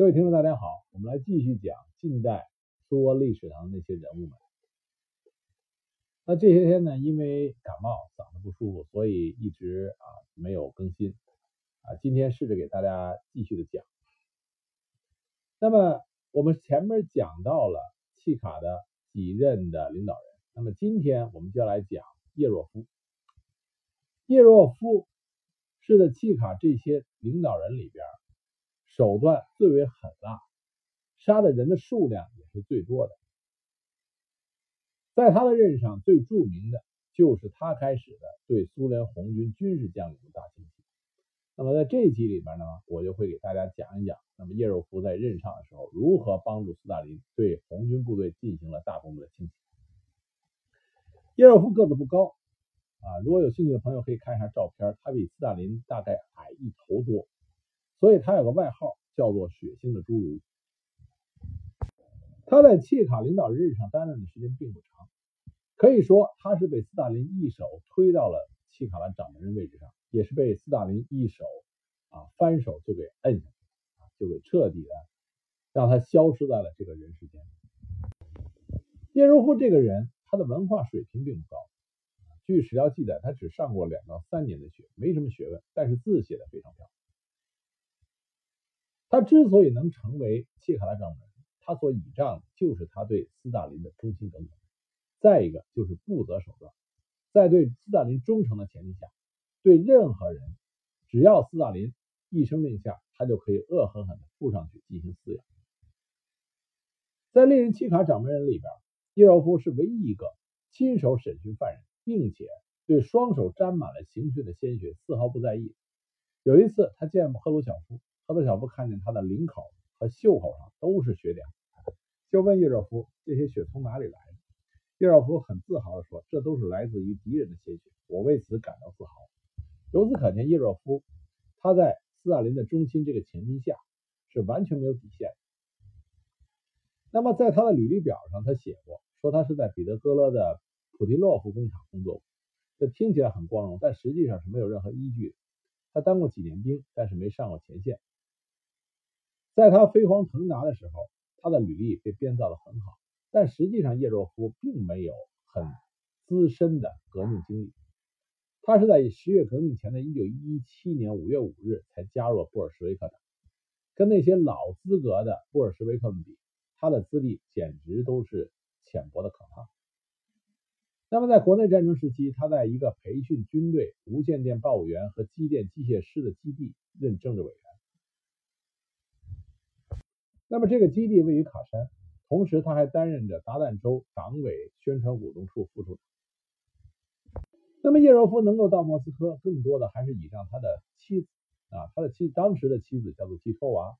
各位听众，大家好，我们来继续讲近代苏俄历史上的那些人物们。那这些天呢，因为感冒，嗓子不舒服，所以一直啊没有更新啊。今天试着给大家继续的讲。那么我们前面讲到了契卡的几任的领导人，那么今天我们就来讲叶若夫。叶若夫是在契卡这些领导人里边。手段最为狠辣，杀的人的数量也是最多的。在他的任上，最著名的就是他开始的对苏联红军军事将领的大清洗。那么在这一集里边呢，我就会给大家讲一讲，那么叶若夫在任上的时候如何帮助斯大林对红军部队进行了大规模的清洗。叶若夫个子不高啊，如果有兴趣的朋友可以看一下照片，他比斯大林大概矮一头多。所以他有个外号叫做“血腥的侏儒”。他在契卡领导日上担任的时间并不长，可以说他是被斯大林一手推到了契卡的掌门人位置上，也是被斯大林一手啊翻手就给摁下去，就给彻底的让他消失在了这个人世间。叶若夫这个人，他的文化水平并不高，据史料记载，他只上过两到三年的学，没什么学问，但是字写的非常漂亮。他之所以能成为契卡的掌门，他所倚仗的就是他对斯大林的忠心耿耿。再一个就是不择手段，在对斯大林忠诚的前提下，对任何人，只要斯大林一声令下，他就可以恶狠狠地扑上去进行撕咬。在历任契卡掌门人里边，叶若夫是唯一一个亲手审讯犯人，并且对双手沾满了刑讯的鲜血丝毫不在意。有一次，他见赫鲁晓夫。赫鲁晓夫看见他的领口和袖口上都是血点，就问叶若夫：“这些血从哪里来的？”叶若夫很自豪地说：“这都是来自于敌人的鲜血，我为此感到自豪。”由此可见，叶若夫他在斯大林的忠心这个前提下是完全没有底线。那么，在他的履历表上，他写过说他是在彼得格勒的普提洛夫工厂工作过，这听起来很光荣，但实际上是没有任何依据的。他当过几年兵，但是没上过前线。在他飞黄腾达的时候，他的履历被编造的很好，但实际上叶若夫并没有很资深的革命经历。他是在十月革命前的1917年5月5日才加入了布尔什维克党，跟那些老资格的布尔什维克们比，他的资历简直都是浅薄的可怕。那么在国内战争时期，他在一个培训军队无线电报务员和机电机械师的基地任政治委。那么这个基地位于卡山，同时他还担任着达旦州党委宣传活动处副处长。那么叶若夫能够到莫斯科，更多的还是倚仗他的妻子啊，他的妻当时的妻子叫做基托娃，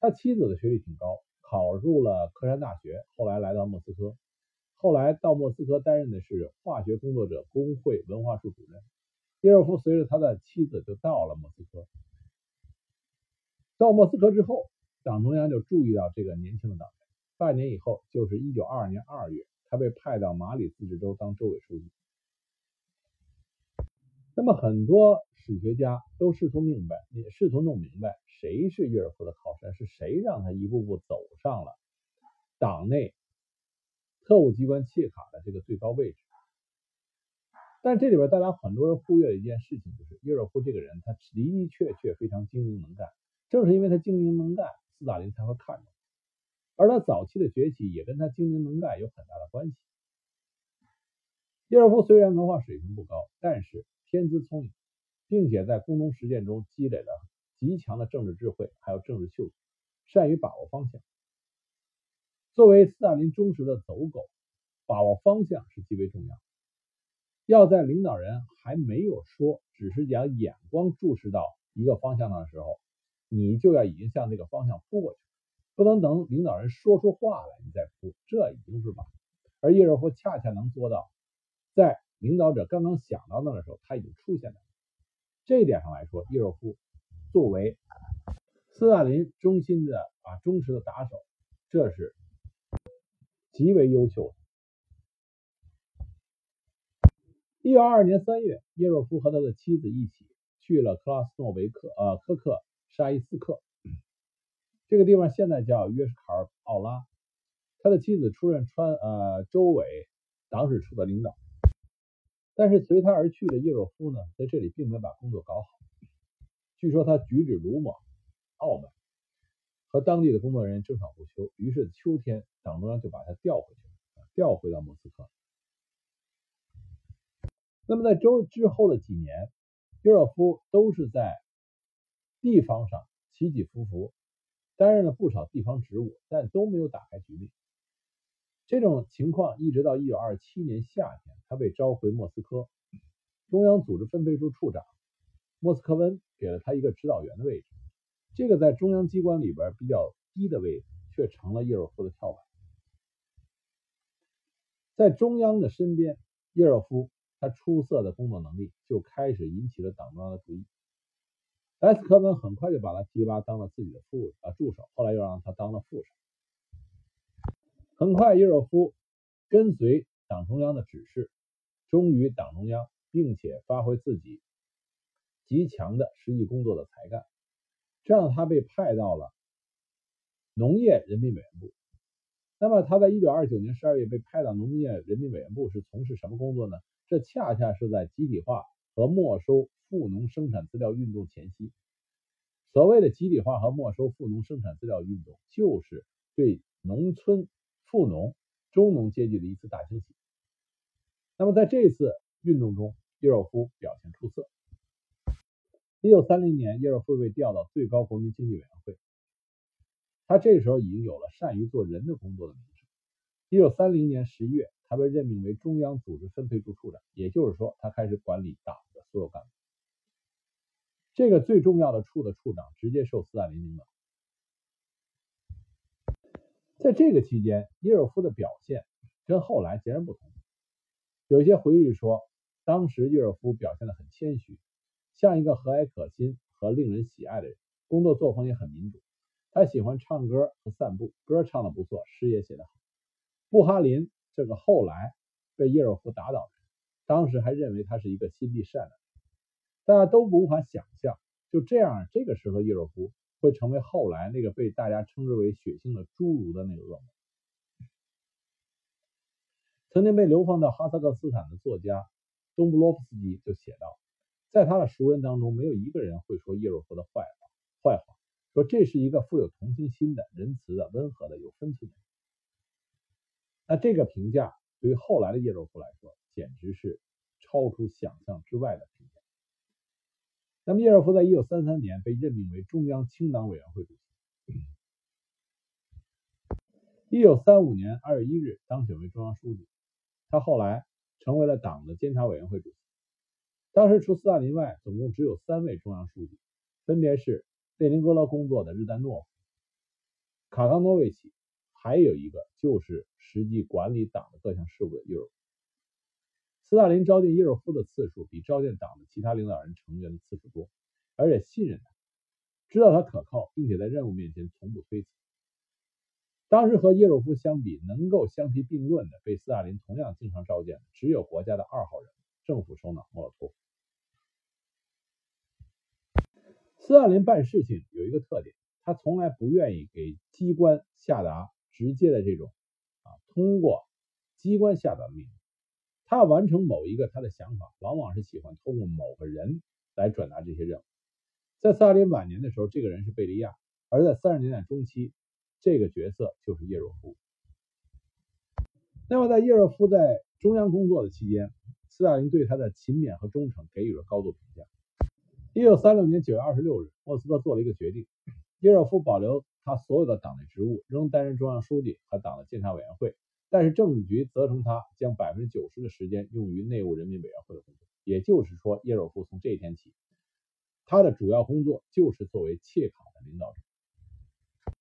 他妻子的学历挺高，考入了科山大学，后来来到莫斯科，后来到莫斯科担任的是化学工作者工会文化处主任。叶若夫随着他的妻子就到了莫斯科，到莫斯科之后。党中央就注意到这个年轻的党员。半年以后，就是一九二二年二月，他被派到马里自治州当州委书记。那么，很多史学家都试图明白，也试图弄明白，谁是叶尔夫的靠山，是谁让他一步步走上了党内特务机关切卡的这个最高位置。但这里边大家很多人忽略了一件事情，就是叶尔夫这个人，他的的确确非常精明能干。正是因为他精明能干。斯大林才会看到，而他早期的崛起也跟他精明能干有很大的关系。叶尔夫虽然文化水平不高，但是天资聪颖，并且在工农实践中积累了极强的政治智慧，还有政治嗅觉，善于把握方向。作为斯大林忠实的走狗，把握方向是极为重要。要在领导人还没有说，只是将眼光注视到一个方向上的时候。你就要已经向那个方向扑过去，不能等领导人说出话来你再扑，这已经是晚。而叶若夫恰恰能做到，在领导者刚刚想到那的时候，他已经出现了。这一点上来说，叶若夫作为斯大林忠心的啊忠实的打手，这是极为优秀的。一九二二年三月，叶若夫和他的妻子一起去了克拉斯诺维克呃科克。沙伊斯克，这个地方现在叫约什卡尔奥拉。他的妻子出任川呃州委党史处的领导，但是随他而去的叶若夫呢，在这里并没有把工作搞好。据说他举止鲁莽、傲慢，和当地的工作人员争吵不休。于是秋天，党中央就把他调回去了，调回到莫斯科。那么在周之后的几年，叶若夫都是在地方上起起伏伏，担任了不少地方职务，但都没有打开局面。这种情况一直到一九二七年夏天，他被召回莫斯科，中央组织分配处处长莫斯科温给了他一个指导员的位置。这个在中央机关里边比较低的位置，却成了叶若夫的跳板。在中央的身边，叶若夫他出色的工作能力就开始引起了党中央的注意。莱斯科温很快就把他提拔当了自己的副啊助手，后来又让他当了副手。很快，叶若夫跟随党中央的指示，忠于党中央，并且发挥自己极强的实际工作的才干，这让他被派到了农业人民委员部。那么，他在一九二九年十二月被派到农业人民委员部是从事什么工作呢？这恰恰是在集体化和没收富农生产资料运动前夕。所谓的集体化和没收富农生产资料运动，就是对农村。富农、中农阶级的一次大清洗。那么，在这次运动中，叶若夫表现出色。一九三零年，叶若夫被调到最高国民经济委员会，他这时候已经有了善于做人的工作的名声。一九三零年十一月，他被任命为中央组织分配处处长，也就是说，他开始管理党的所有干部。这个最重要的处的处长直接受斯大林领导。在这个期间，叶尔夫的表现跟后来截然不同。有一些回忆说，当时叶尔夫表现得很谦虚，像一个和蔼可亲和令人喜爱的人。工作作风也很民主，他喜欢唱歌和散步，歌唱得不错，诗也写得好。布哈林这个后来被叶尔夫打倒的人，当时还认为他是一个心地善良，大家都无法想象，就这样，这个时候叶若夫。会成为后来那个被大家称之为血腥的侏儒的那个恶魔。曾经被流放到哈萨克斯坦的作家东布洛夫斯基就写道，在他的熟人当中，没有一个人会说叶若夫的坏话，坏话，说这是一个富有同情心的、仁慈的、温和的、有分寸的人。那这个评价对于后来的叶若夫来说，简直是超出想象之外的评价。那么叶若夫在一九三三年被任命为中央青党委员会主席。一九三五年二月一日当选为中央书记，他后来成为了党的监察委员会主席。当时除斯大林外，总共只有三位中央书记，分别是列宁格勒工作的日丹诺夫、卡冈诺维奇，还有一个就是实际管理党的各项事务的叶若夫。斯大林召见叶若夫的次数比召见党的其他领导人成员的次数多，而且信任他，知道他可靠，并且在任务面前从不推辞。当时和叶若夫相比，能够相提并论的，被斯大林同样经常召见的，只有国家的二号人物——政府首脑莫洛托夫。斯大林办事情有一个特点，他从来不愿意给机关下达直接的这种啊，通过机关下达命令。他要完成某一个他的想法，往往是喜欢通过某个人来转达这些任务。在斯大林晚年的时候，这个人是贝利亚；而在三十年代中期，这个角色就是叶若夫。那么，在叶若夫在中央工作的期间，斯大林对他的勤勉和忠诚给予了高度评价。一九三六年九月二十六日，莫斯科做了一个决定：叶若夫保留他所有的党内职务，仍担任中央书记和党的监察委员会。但是政治局责成他将百分之九十的时间用于内务人民委员会的工作，也就是说，叶若夫从这一天起，他的主要工作就是作为切卡的领导者。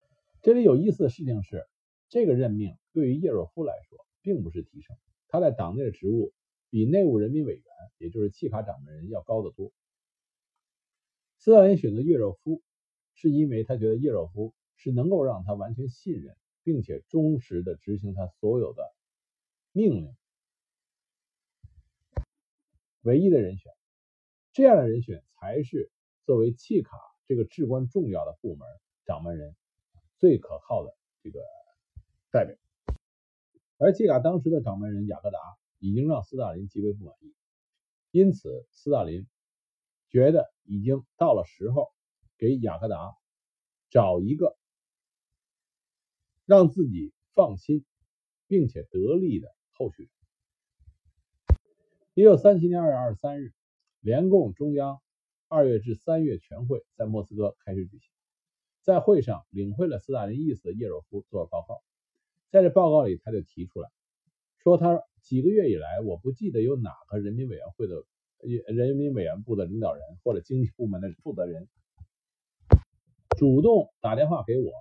这里有意思的事情是，这个任命对于叶若夫来说并不是提升，他在党内的职务比内务人民委员，也就是契卡掌门人要高得多。斯大林选择叶若夫，是因为他觉得叶若夫是能够让他完全信任。并且忠实的执行他所有的命令，唯一的人选，这样的人选才是作为契卡这个至关重要的部门掌门人最可靠的这个代表。而契卡当时的掌门人雅各达已经让斯大林极为不满意，因此斯大林觉得已经到了时候给雅各达找一个让自己放心并且得力的候选人。一九三七年二月二十三日，联共中央二月至三月全会在莫斯科开始举行。在会上，领会了斯大林意思的叶若夫做了报告。在这报告里，他就提出来，说他几个月以来，我不记得有哪个人民委员会的、人民委员部的领导人或者经济部门的负责人主动打电话给我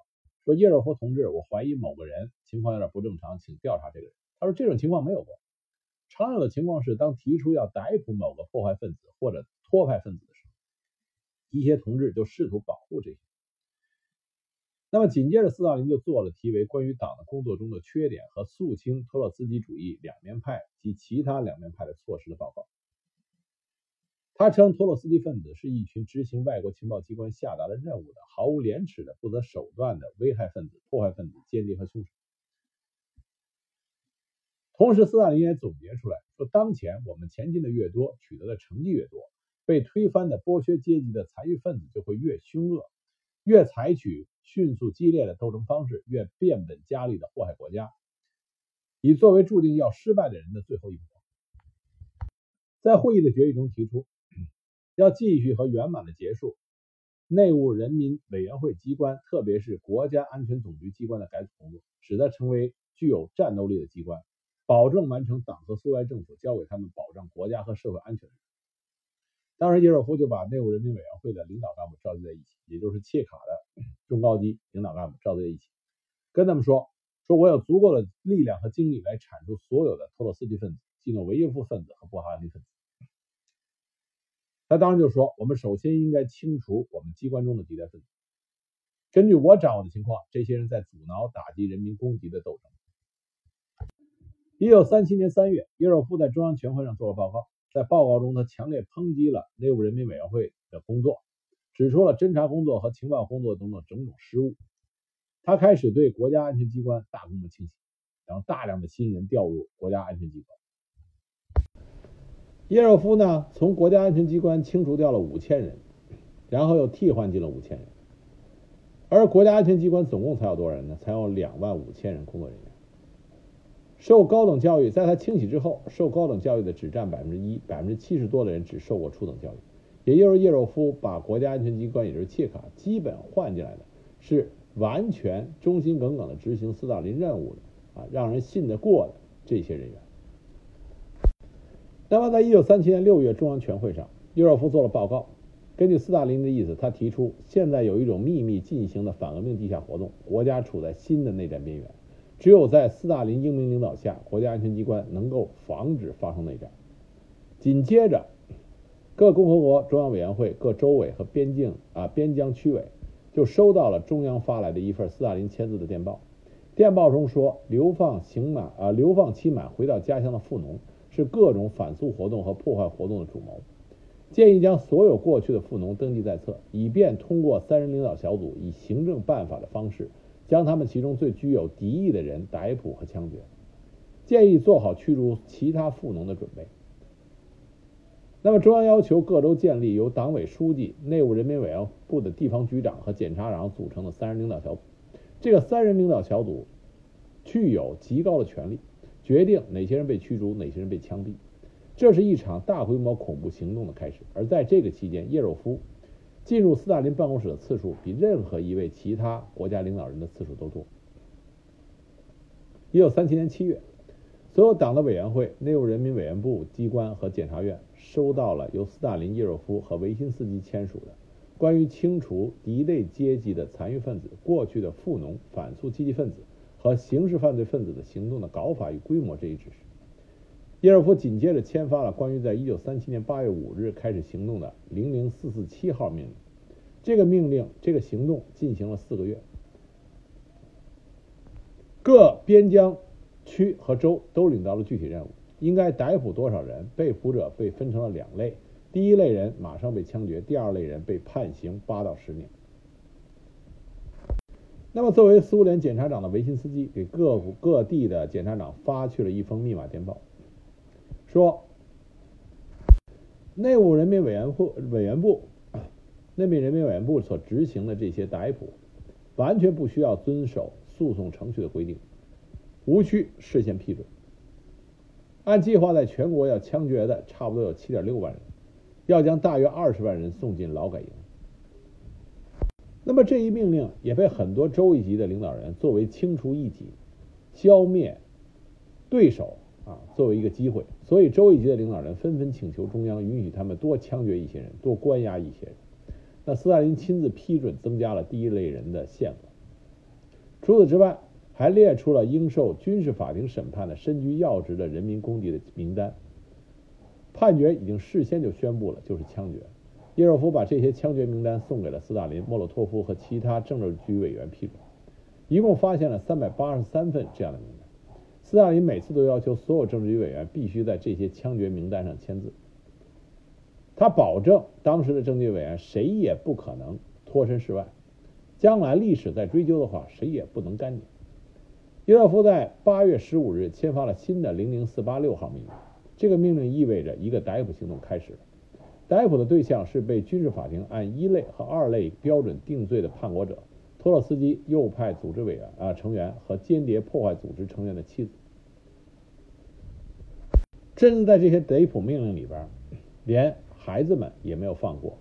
说：“叶若夫同志，我怀疑某个人情况有点不正常，请调查这个人。”他说这种情况没有过。常有的情况是，当提出要逮捕某个破坏分子或者托派分子的时候，一些同志就试图保护这些。那么紧接着，斯大林就做了题为《关于党的工作中的缺点和肃清托洛茨基主义两面派及其他两面派的措施》的报告。他称托洛斯基分子是一群执行外国情报机关下达的任务的毫无廉耻的、不择手段的危害分子、破坏分子、间谍和凶手。同时，斯大林也总结出来说：当前我们前进的越多，取得的成绩越多，被推翻的剥削阶级的残余分子就会越凶恶，越采取。迅速激烈的斗争方式，越变本加厉的祸害国家，以作为注定要失败的人的最后一步。在会议的决议中提出，要继续和圆满的结束内务人民委员会机关，特别是国家安全总局机关的改组工作，使得成为具有战斗力的机关，保证完成党和苏维埃政府交给他们保障国家和社会安全的任务。当时，叶若夫就把内务人民委员会的领导干部召集在一起，也就是切卡的中高级领导干部召集在一起，跟他们说：“说我有足够的力量和精力来铲除所有的托洛斯基分子、基诺维耶夫分子和布哈尼分子。”他当时就说：“我们首先应该清除我们机关中的敌对分子。根据我掌握的情况，这些人在阻挠打击人民公敌的斗争。”一九三七年三月，叶若夫在中央全会上做了报告。在报告中，他强烈抨击了内务人民委员会的工作，指出了侦查工作和情报工作等等种种失误。他开始对国家安全机关大规模清洗，让大量的新人调入国家安全机关。叶若夫呢，从国家安全机关清除掉了五千人，然后又替换进了五千人，而国家安全机关总共才有多少人呢？才有两万五千人工作人员。受高等教育，在他清洗之后，受高等教育的只占百分之一，百分之七十多的人只受过初等教育。也就是叶若夫把国家安全机关，也就是切卡，基本换进来的是完全忠心耿耿的执行斯大林任务的啊，让人信得过的这些人员。那么，在一九三七年六月中央全会上，约若夫做了报告。根据斯大林的意思，他提出现在有一种秘密进行的反革命地下活动，国家处在新的内战边缘。只有在斯大林英明领导下，国家安全机关能够防止发生内战。紧接着，各共和国中央委员会、各州委和边境啊边疆区委就收到了中央发来的一份斯大林签字的电报。电报中说，流放刑满啊流放期满回到家乡的富农是各种反苏活动和破坏活动的主谋，建议将所有过去的富农登记在册，以便通过三人领导小组以行政办法的方式。将他们其中最具有敌意的人逮捕和枪决，建议做好驱逐其他富农的准备。那么，中央要求各州建立由党委书记、内务人民委员部的地方局长和检察长组成的三人领导小组。这个三人领导小组具有极高的权力，决定哪些人被驱逐，哪些人被枪毙。这是一场大规模恐怖行动的开始。而在这个期间，叶若夫。进入斯大林办公室的次数比任何一位其他国家领导人的次数都多。一九三七年七月，所有党的委员会、内务人民委员部机关和检察院收到了由斯大林、叶若夫和维辛斯基签署的关于清除敌对阶级的残余分子、过去的富农、反苏积极分子和刑事犯罪分子的行动的搞法与规模这一指示。叶尔夫紧接着签发了关于在一九三七年八月五日开始行动的零零四四七号命令。这个命令，这个行动进行了四个月。各边疆区和州都领到了具体任务，应该逮捕多少人？被捕者被分成了两类：第一类人马上被枪决，第二类人被判刑八到十年。那么，作为苏联检察长的维辛斯基给各各地的检察长发去了一封密码电报，说，内务人民委员会委员部、内务人民委员部所执行的这些逮捕，完全不需要遵守诉讼程序的规定，无需事先批准。按计划，在全国要枪决的差不多有七点六万人，要将大约二十万人送进劳改营。那么这一命令也被很多州一级的领导人作为清除异己、消灭对手啊，作为一个机会，所以州一级的领导人纷纷请求中央允许他们多枪决一些人，多关押一些人。那斯大林亲自批准增加了第一类人的限额。除此之外，还列出了应受军事法庭审判的身居要职的人民公敌的名单。判决已经事先就宣布了，就是枪决。叶若夫把这些枪决名单送给了斯大林、莫洛托夫和其他政治局委员批准，一共发现了三百八十三份这样的名单。斯大林每次都要求所有政治局委员必须在这些枪决名单上签字，他保证当时的政治局委员谁也不可能脱身事外，将来历史再追究的话，谁也不能干净。叶若夫在八月十五日签发了新的零零四八六号命令，这个命令意味着一个逮捕行动开始了。逮捕的对象是被军事法庭按一类和二类标准定罪的叛国者托洛斯基右派组织委员啊成员和间谍破坏组织成员的妻子。甚至在这些逮捕命令里边，连孩子们也没有放过。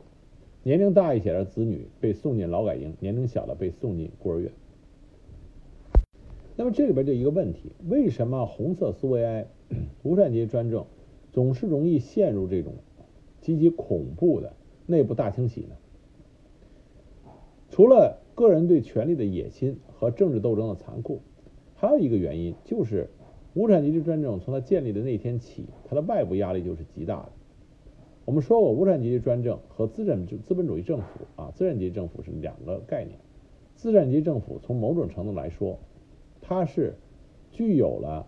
年龄大一些的子女被送进劳改营，年龄小的被送进孤儿院。那么这里边就一个问题：为什么红色苏维埃无产阶级专政总是容易陷入这种？极其恐怖的内部大清洗呢？除了个人对权力的野心和政治斗争的残酷，还有一个原因就是，无产阶级专政从它建立的那天起，它的外部压力就是极大的。我们说过，无产阶级专政和资产资本主义政府啊，资产阶级政府是两个概念。资产阶级政府从某种程度来说，它是具有了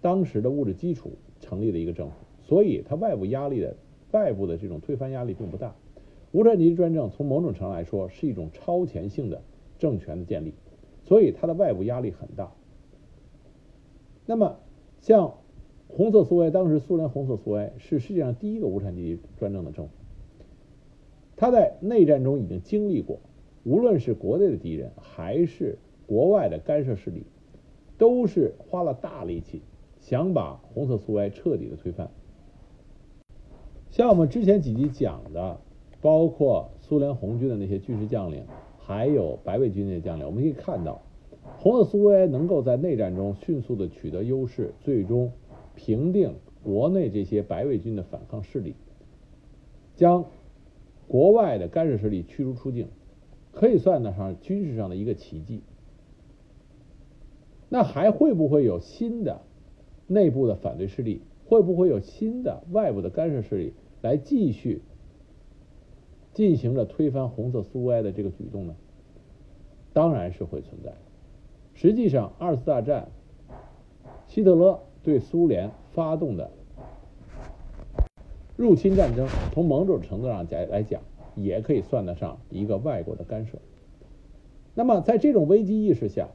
当时的物质基础成立的一个政府，所以它外部压力的。外部的这种推翻压力并不大，无产阶级专政从某种程度来说是一种超前性的政权的建立，所以它的外部压力很大。那么，像红色苏维埃，当时苏联红色苏维埃是世界上第一个无产阶级专政的政府，他在内战中已经经历过，无论是国内的敌人还是国外的干涉势力，都是花了大力气想把红色苏维埃彻底的推翻。像我们之前几集讲的，包括苏联红军的那些军事将领，还有白卫军那些将领，我们可以看到，红色苏维埃能够在内战中迅速的取得优势，最终平定国内这些白卫军的反抗势力，将国外的干涉势力驱逐出境，可以算得上军事上的一个奇迹。那还会不会有新的内部的反对势力？会不会有新的外部的干涉势力？来继续进行着推翻红色苏维埃的这个举动呢？当然是会存在。实际上，二次大战希特勒对苏联发动的入侵战争，从某种程度上讲来讲，也可以算得上一个外国的干涉。那么，在这种危机意识下，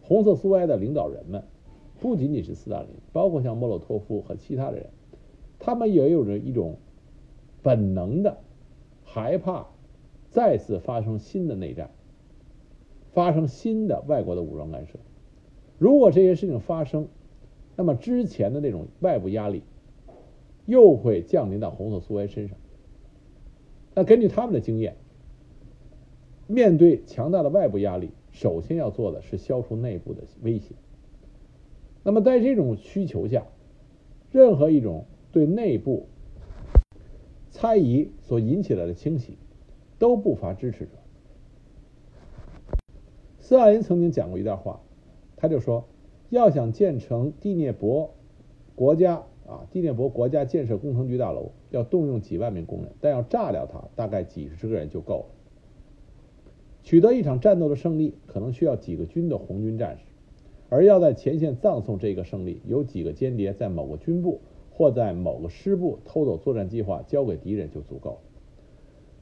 红色苏维埃的领导人们，不仅仅是斯大林，包括像莫洛托夫和其他的人，他们也有着一种。本能的害怕再次发生新的内战，发生新的外国的武装干涉。如果这些事情发生，那么之前的那种外部压力又会降临到红色苏维埃身上。那根据他们的经验，面对强大的外部压力，首先要做的是消除内部的威胁。那么在这种需求下，任何一种对内部猜疑所引起来的清洗，都不乏支持者。斯大林曾经讲过一段话，他就说：要想建成第聂伯国家啊，第聂伯国家建设工程局大楼，要动用几万名工人，但要炸掉它，大概几十个人就够了。取得一场战斗的胜利，可能需要几个军的红军战士，而要在前线葬送这个胜利，有几个间谍在某个军部。或在某个师部偷走作战计划交给敌人就足够了。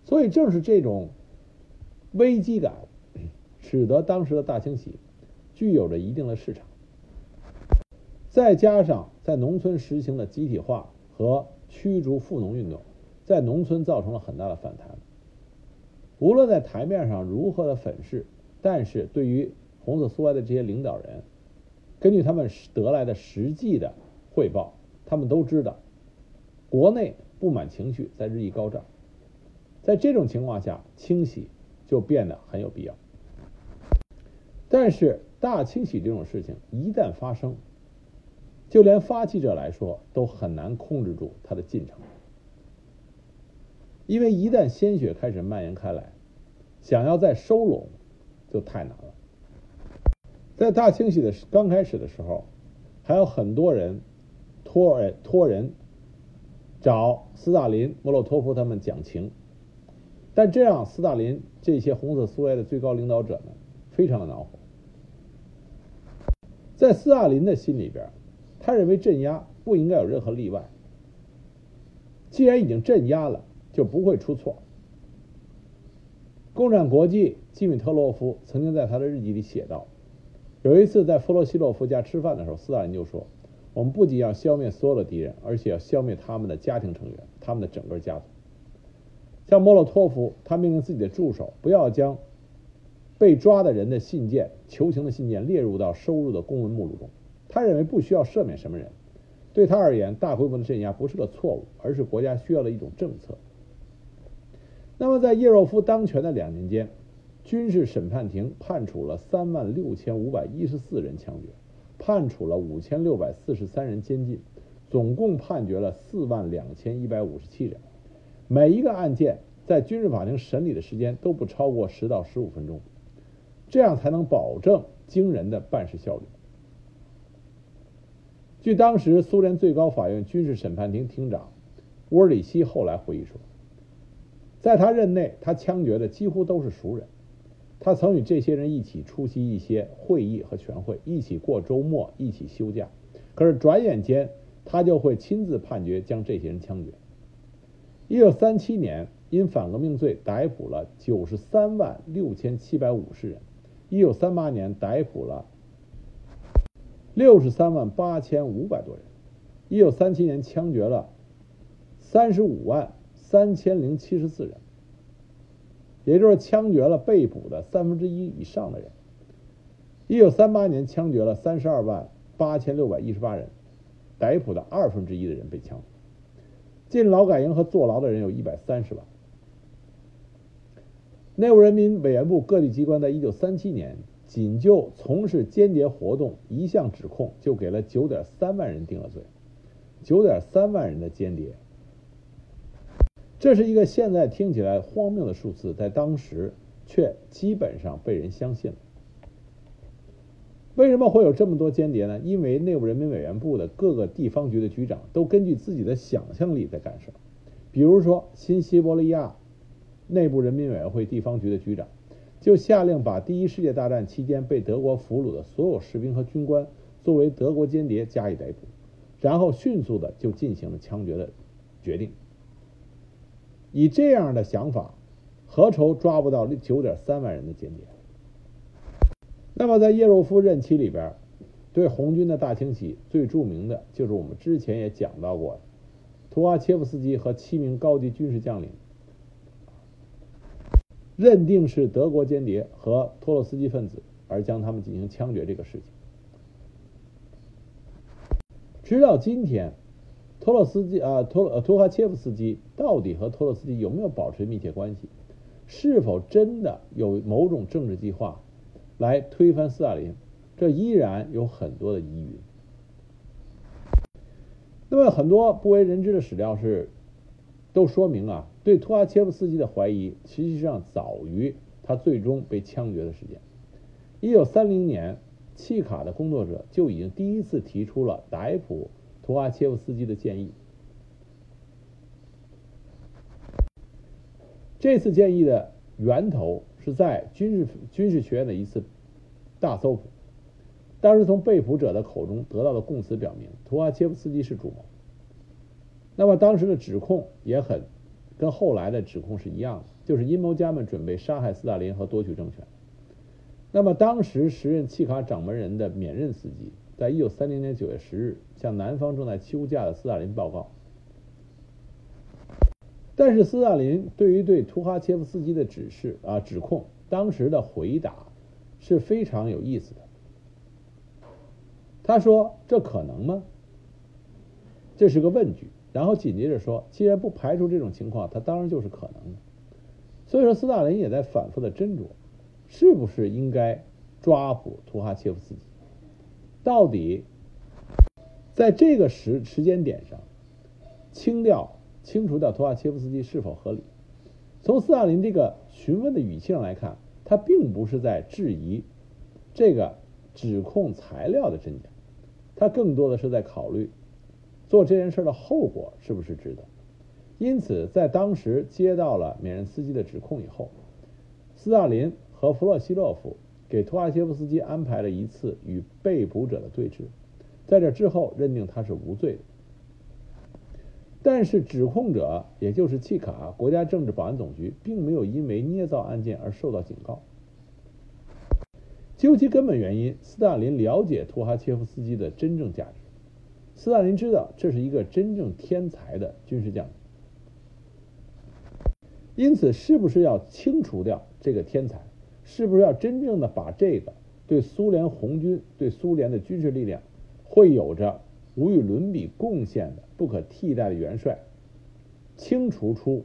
所以正是这种危机感，使得当时的大清洗具有着一定的市场。再加上在农村实行的集体化和驱逐富农运动，在农村造成了很大的反弹。无论在台面上如何的粉饰，但是对于红色苏维埃的这些领导人，根据他们得来的实际的汇报，他们都知道国内不满情绪在日益高涨。在这种情况下，清洗就变得很有必要。但是大清洗这种事情一旦发生，就连发起者来说都很难控制住它的进程，因为一旦鲜血开始蔓延开来，想要再收拢就太难了。在大清洗的刚开始的时候，还有很多人托人托人找斯大林、莫洛托夫他们讲情，但这样斯大林这些红色苏维埃的最高领导者呢，非常的恼火。在斯大林的心里边。他认为镇压不应该有任何例外，既然已经镇压了，就不会出错。共产国际基米特洛夫曾经在他的日记里写道：“有一次在弗洛西洛夫家吃饭的时候，斯大林就说，我们不仅要消灭所有的敌人，而且要消灭他们的家庭成员，他们的整个家族。像莫洛托夫，他命令自己的助手不要将被抓的人的信件、求情的信件列入到收入的公文目录中。”他认为不需要赦免什么人，对他而言，大规模的镇压不是个错误，而是国家需要的一种政策。那么，在叶若夫当权的两年间，军事审判庭判处了三万六千五百一十四人枪决，判处了五千六百四十三人监禁，总共判决了四万两千一百五十七人。每一个案件在军事法庭审理的时间都不超过十到十五分钟，这样才能保证惊人的办事效率。据当时苏联最高法院军事审判庭庭长沃尔里希后来回忆说，在他任内，他枪决的几乎都是熟人，他曾与这些人一起出席一些会议和全会，一起过周末，一起休假。可是转眼间，他就会亲自判决将这些人枪决。一九三七年，因反革命罪逮捕了九十三万六千七百五十人；一九三八年，逮捕了。六十三万八千五百多人，一九三七年枪决了三十五万三千零七十四人，也就是枪决了被捕的三分之一以上的人。一九三八年枪决了三十二万八千六百一十八人，逮捕的二分之一的人被枪进劳改营和坐牢的人有一百三十万。内务人民委员部各地机关在一九三七年。仅就从事间谍活动一项指控，就给了九点三万人定了罪。九点三万人的间谍，这是一个现在听起来荒谬的数字，在当时却基本上被人相信了。为什么会有这么多间谍呢？因为内务人民委员部的各个地方局的局长都根据自己的想象力在干事。比如说，新西伯利亚内部人民委员会地方局的局长。就下令把第一世界大战期间被德国俘虏的所有士兵和军官作为德国间谍加以逮捕，然后迅速的就进行了枪决的决定。以这样的想法，何愁抓不到九点三万人的间谍？那么在叶若夫任期里边，对红军的大清洗最著名的就是我们之前也讲到过的，图阿切夫斯基和七名高级军事将领。认定是德国间谍和托洛斯基分子，而将他们进行枪决这个事情。直到今天，托洛斯基啊托呃托哈切夫斯基到底和托洛斯基有没有保持密切关系？是否真的有某种政治计划来推翻斯大林？这依然有很多的疑云。那么，很多不为人知的史料是都说明啊。对托阿切夫斯基的怀疑，实际上早于他最终被枪决的时间。一九三零年，契卡的工作者就已经第一次提出了逮捕图阿切夫斯基的建议。这次建议的源头是在军事军事学院的一次大搜捕，当时从被捕者的口中得到的供词表明，图阿切夫斯基是主谋。那么当时的指控也很。跟后来的指控是一样的，就是阴谋家们准备杀害斯大林和夺取政权。那么当时时任契卡掌门人的缅任斯基，在一九三零年九月十日向南方正在休假的斯大林报告。但是斯大林对于对图哈切夫斯基的指示啊指控，当时的回答是非常有意思的。他说：“这可能吗？”这是个问句。然后紧接着说：“既然不排除这种情况，它当然就是可能的。”所以说，斯大林也在反复的斟酌，是不是应该抓捕图哈切夫斯基？到底在这个时时间点上清掉？清除掉图哈切夫斯基是否合理？从斯大林这个询问的语气上来看，他并不是在质疑这个指控材料的真假，他更多的是在考虑做这件事的后果是不是值得。因此，在当时接到了缅任斯基的指控以后，斯大林和弗洛西洛夫给图哈切夫斯基安排了一次与被捕者的对峙，在这之后认定他是无罪的。但是指控者，也就是契卡国家政治保安总局，并没有因为捏造案件而受到警告。究其根本原因，斯大林了解图哈切夫斯基的真正价值。斯大林知道这是一个真正天才的军事将领，因此，是不是要清除掉这个天才？是不是要真正的把这个对苏联红军、对苏联的军事力量会有着？无与伦比贡献的不可替代的元帅，清除出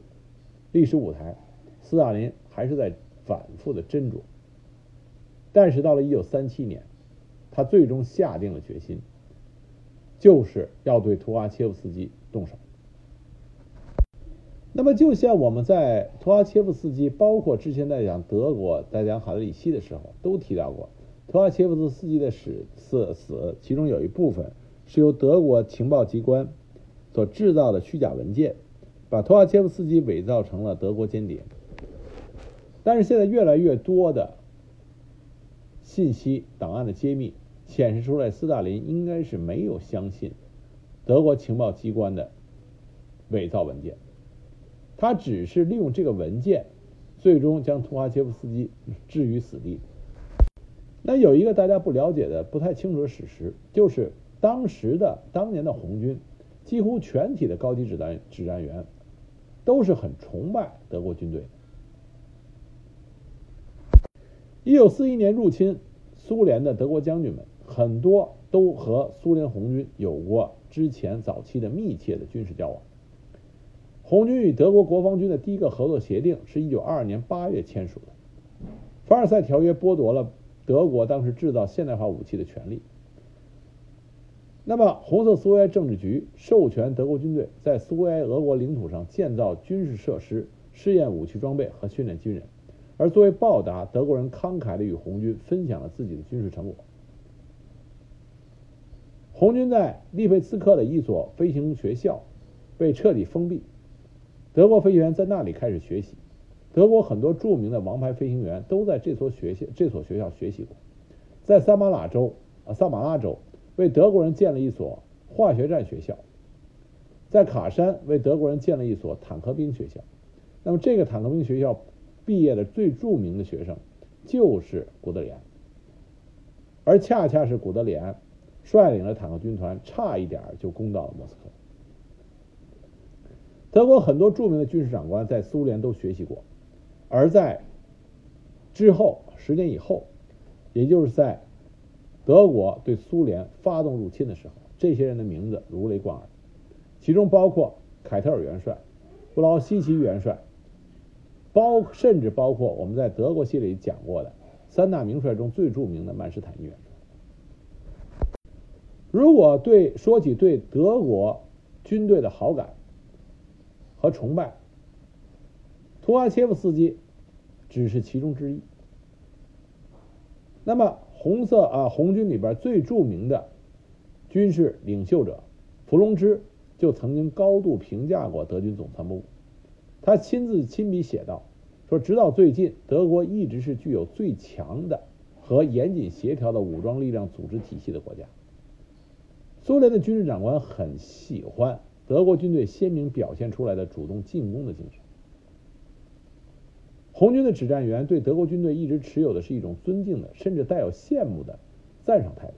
历史舞台，斯大林还是在反复的斟酌。但是到了一九三七年，他最终下定了决心，就是要对图哈切夫斯基动手。那么，就像我们在托阿切夫斯基，包括之前在讲德国，在讲海德里希的时候，都提到过，托阿切夫斯基的死死死，其中有一部分。是由德国情报机关所制造的虚假文件，把托阿切夫斯基伪造成了德国间谍。但是现在越来越多的信息档案的揭秘显示出来，斯大林应该是没有相信德国情报机关的伪造文件，他只是利用这个文件，最终将图瓦切夫斯基置于死地。那有一个大家不了解的、不太清楚的史实，就是。当时的当年的红军，几乎全体的高级指战指战员都是很崇拜德国军队。一九四一年入侵苏联的德国将军们，很多都和苏联红军有过之前早期的密切的军事交往。红军与德国国防军的第一个合作协定是一九二二年八月签署的，凡尔赛条约剥夺了德国当时制造现代化武器的权利。那么，红色苏维埃政治局授权德国军队在苏维埃俄国领土上建造军事设施、试验武器装备和训练军人，而作为报答，德国人慷慨地与红军分享了自己的军事成果。红军在利佩茨克的一所飞行学校被彻底封闭，德国飞行员在那里开始学习。德国很多著名的王牌飞行员都在这所学校这所学校学习过。在萨马拉州啊，萨马拉州。为德国人建了一所化学战学校，在卡山为德国人建了一所坦克兵学校。那么，这个坦克兵学校毕业的最著名的学生就是古德里安，而恰恰是古德里安率领了坦克军团，差一点就攻到了莫斯科。德国很多著名的军事长官在苏联都学习过，而在之后十年以后，也就是在。德国对苏联发动入侵的时候，这些人的名字如雷贯耳，其中包括凯特尔元帅、布劳希奇元帅，包甚至包括我们在德国系列里讲过的三大名帅中最著名的曼施坦因元帅。如果对说起对德国军队的好感和崇拜，图阿切夫斯基只是其中之一。那么。红色啊，红军里边最著名的军事领袖者伏龙芝就曾经高度评价过德军总参谋部。他亲自亲笔写道：“说直到最近，德国一直是具有最强的和严谨协调的武装力量组织体系的国家。苏联的军事长官很喜欢德国军队鲜明表现出来的主动进攻的精神。”红军的指战员对德国军队一直持有的是一种尊敬的，甚至带有羡慕的赞赏态度。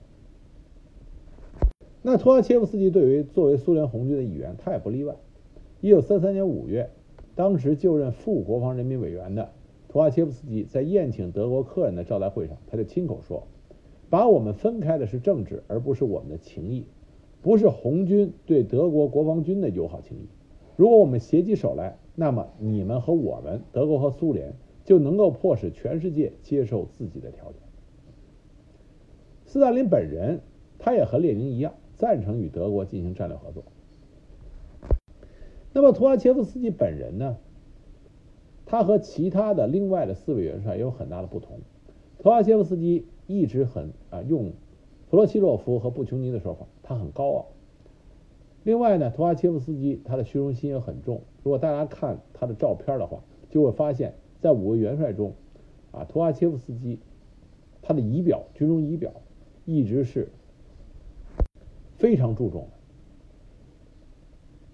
那图阿切夫斯基对于作为苏联红军的一员，他也不例外。一九三三年五月，当时就任副国防人民委员的图阿切夫斯基在宴请德国客人的招待会上，他就亲口说：“把我们分开的是政治，而不是我们的情谊，不是红军对德国国防军的友好情谊。如果我们携起手来。”那么你们和我们，德国和苏联就能够迫使全世界接受自己的条件。斯大林本人，他也和列宁一样，赞成与德国进行战略合作。那么图阿切夫斯基本人呢？他和其他的另外的四位元帅也有很大的不同。图阿切夫斯基一直很啊用弗洛西洛夫和布琼尼的说法，他很高傲。另外呢，图阿切夫斯基他的虚荣心也很重。如果大家看他的照片的话，就会发现，在五位元帅中，啊，图阿切夫斯基他的仪表、军容仪表一直是非常注重的。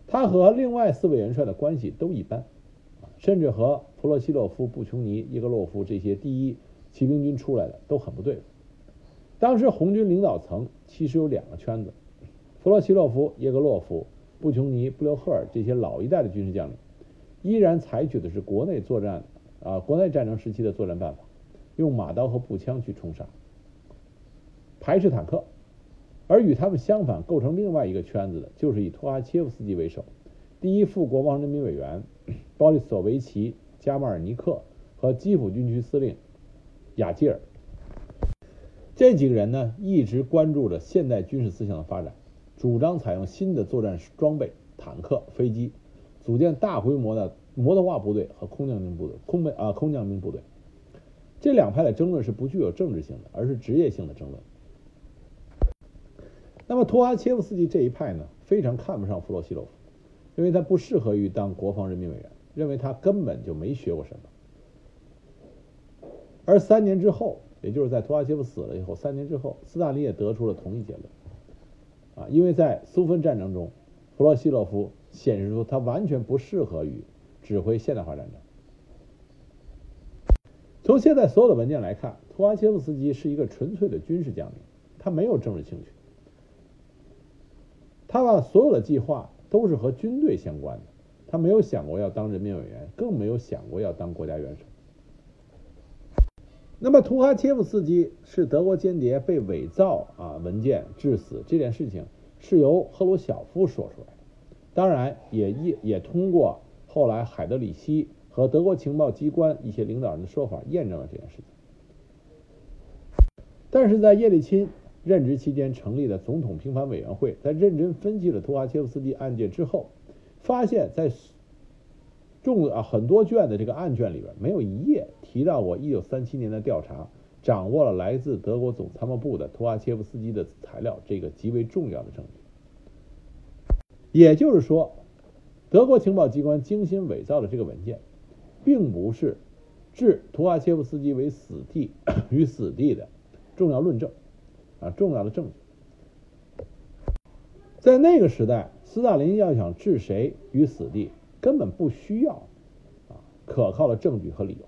他和另外四位元帅的关系都一般，甚至和普罗西洛夫、布琼尼、叶格洛夫这些第一骑兵军出来的都很不对付。当时红军领导层其实有两个圈子。弗洛西洛夫、叶格洛夫、布琼尼、布留赫尔这些老一代的军事将领，依然采取的是国内作战啊，国内战争时期的作战办法，用马刀和步枪去冲杀，排斥坦克。而与他们相反，构成另外一个圈子的，就是以托阿切夫斯基为首，第一副国防人民委员鲍里索维奇·加马尔尼克和基辅军区司令雅基尔。这几个人呢，一直关注着现代军事思想的发展。主张采用新的作战装备，坦克、飞机，组建大规模的摩托化部队和空降兵部队、空备啊空降兵部队。这两派的争论是不具有政治性的，而是职业性的争论。那么图阿切夫斯基这一派呢，非常看不上弗洛西洛夫，因为他不适合于当国防人民委员，认为他根本就没学过什么。而三年之后，也就是在图阿切夫死了以后，三年之后，斯大林也得出了同一结论。啊，因为在苏芬战争中，弗洛西洛夫显示出他完全不适合于指挥现代化战争。从现在所有的文件来看，图阿切夫斯基是一个纯粹的军事将领，他没有政治兴趣。他把所有的计划都是和军队相关的，他没有想过要当人民委员，更没有想过要当国家元首。那么，图哈切夫斯基是德国间谍被伪造啊文件致死这件事情，是由赫鲁晓夫说出来的，当然也也也通过后来海德里希和德国情报机关一些领导人的说法验证了这件事情。但是在叶利钦任职期间成立的总统平反委员会在认真分析了图哈切夫斯基案件之后，发现，在众啊很多卷的这个案卷里边，没有一页提到过一九三七年的调查掌握了来自德国总参谋部的图阿切夫斯基的材料，这个极为重要的证据。也就是说，德国情报机关精心伪造的这个文件，并不是置图阿切夫斯基为死地与死地的重要论证啊重要的证据。在那个时代，斯大林要想置谁于死地？根本不需要啊可靠的证据和理由。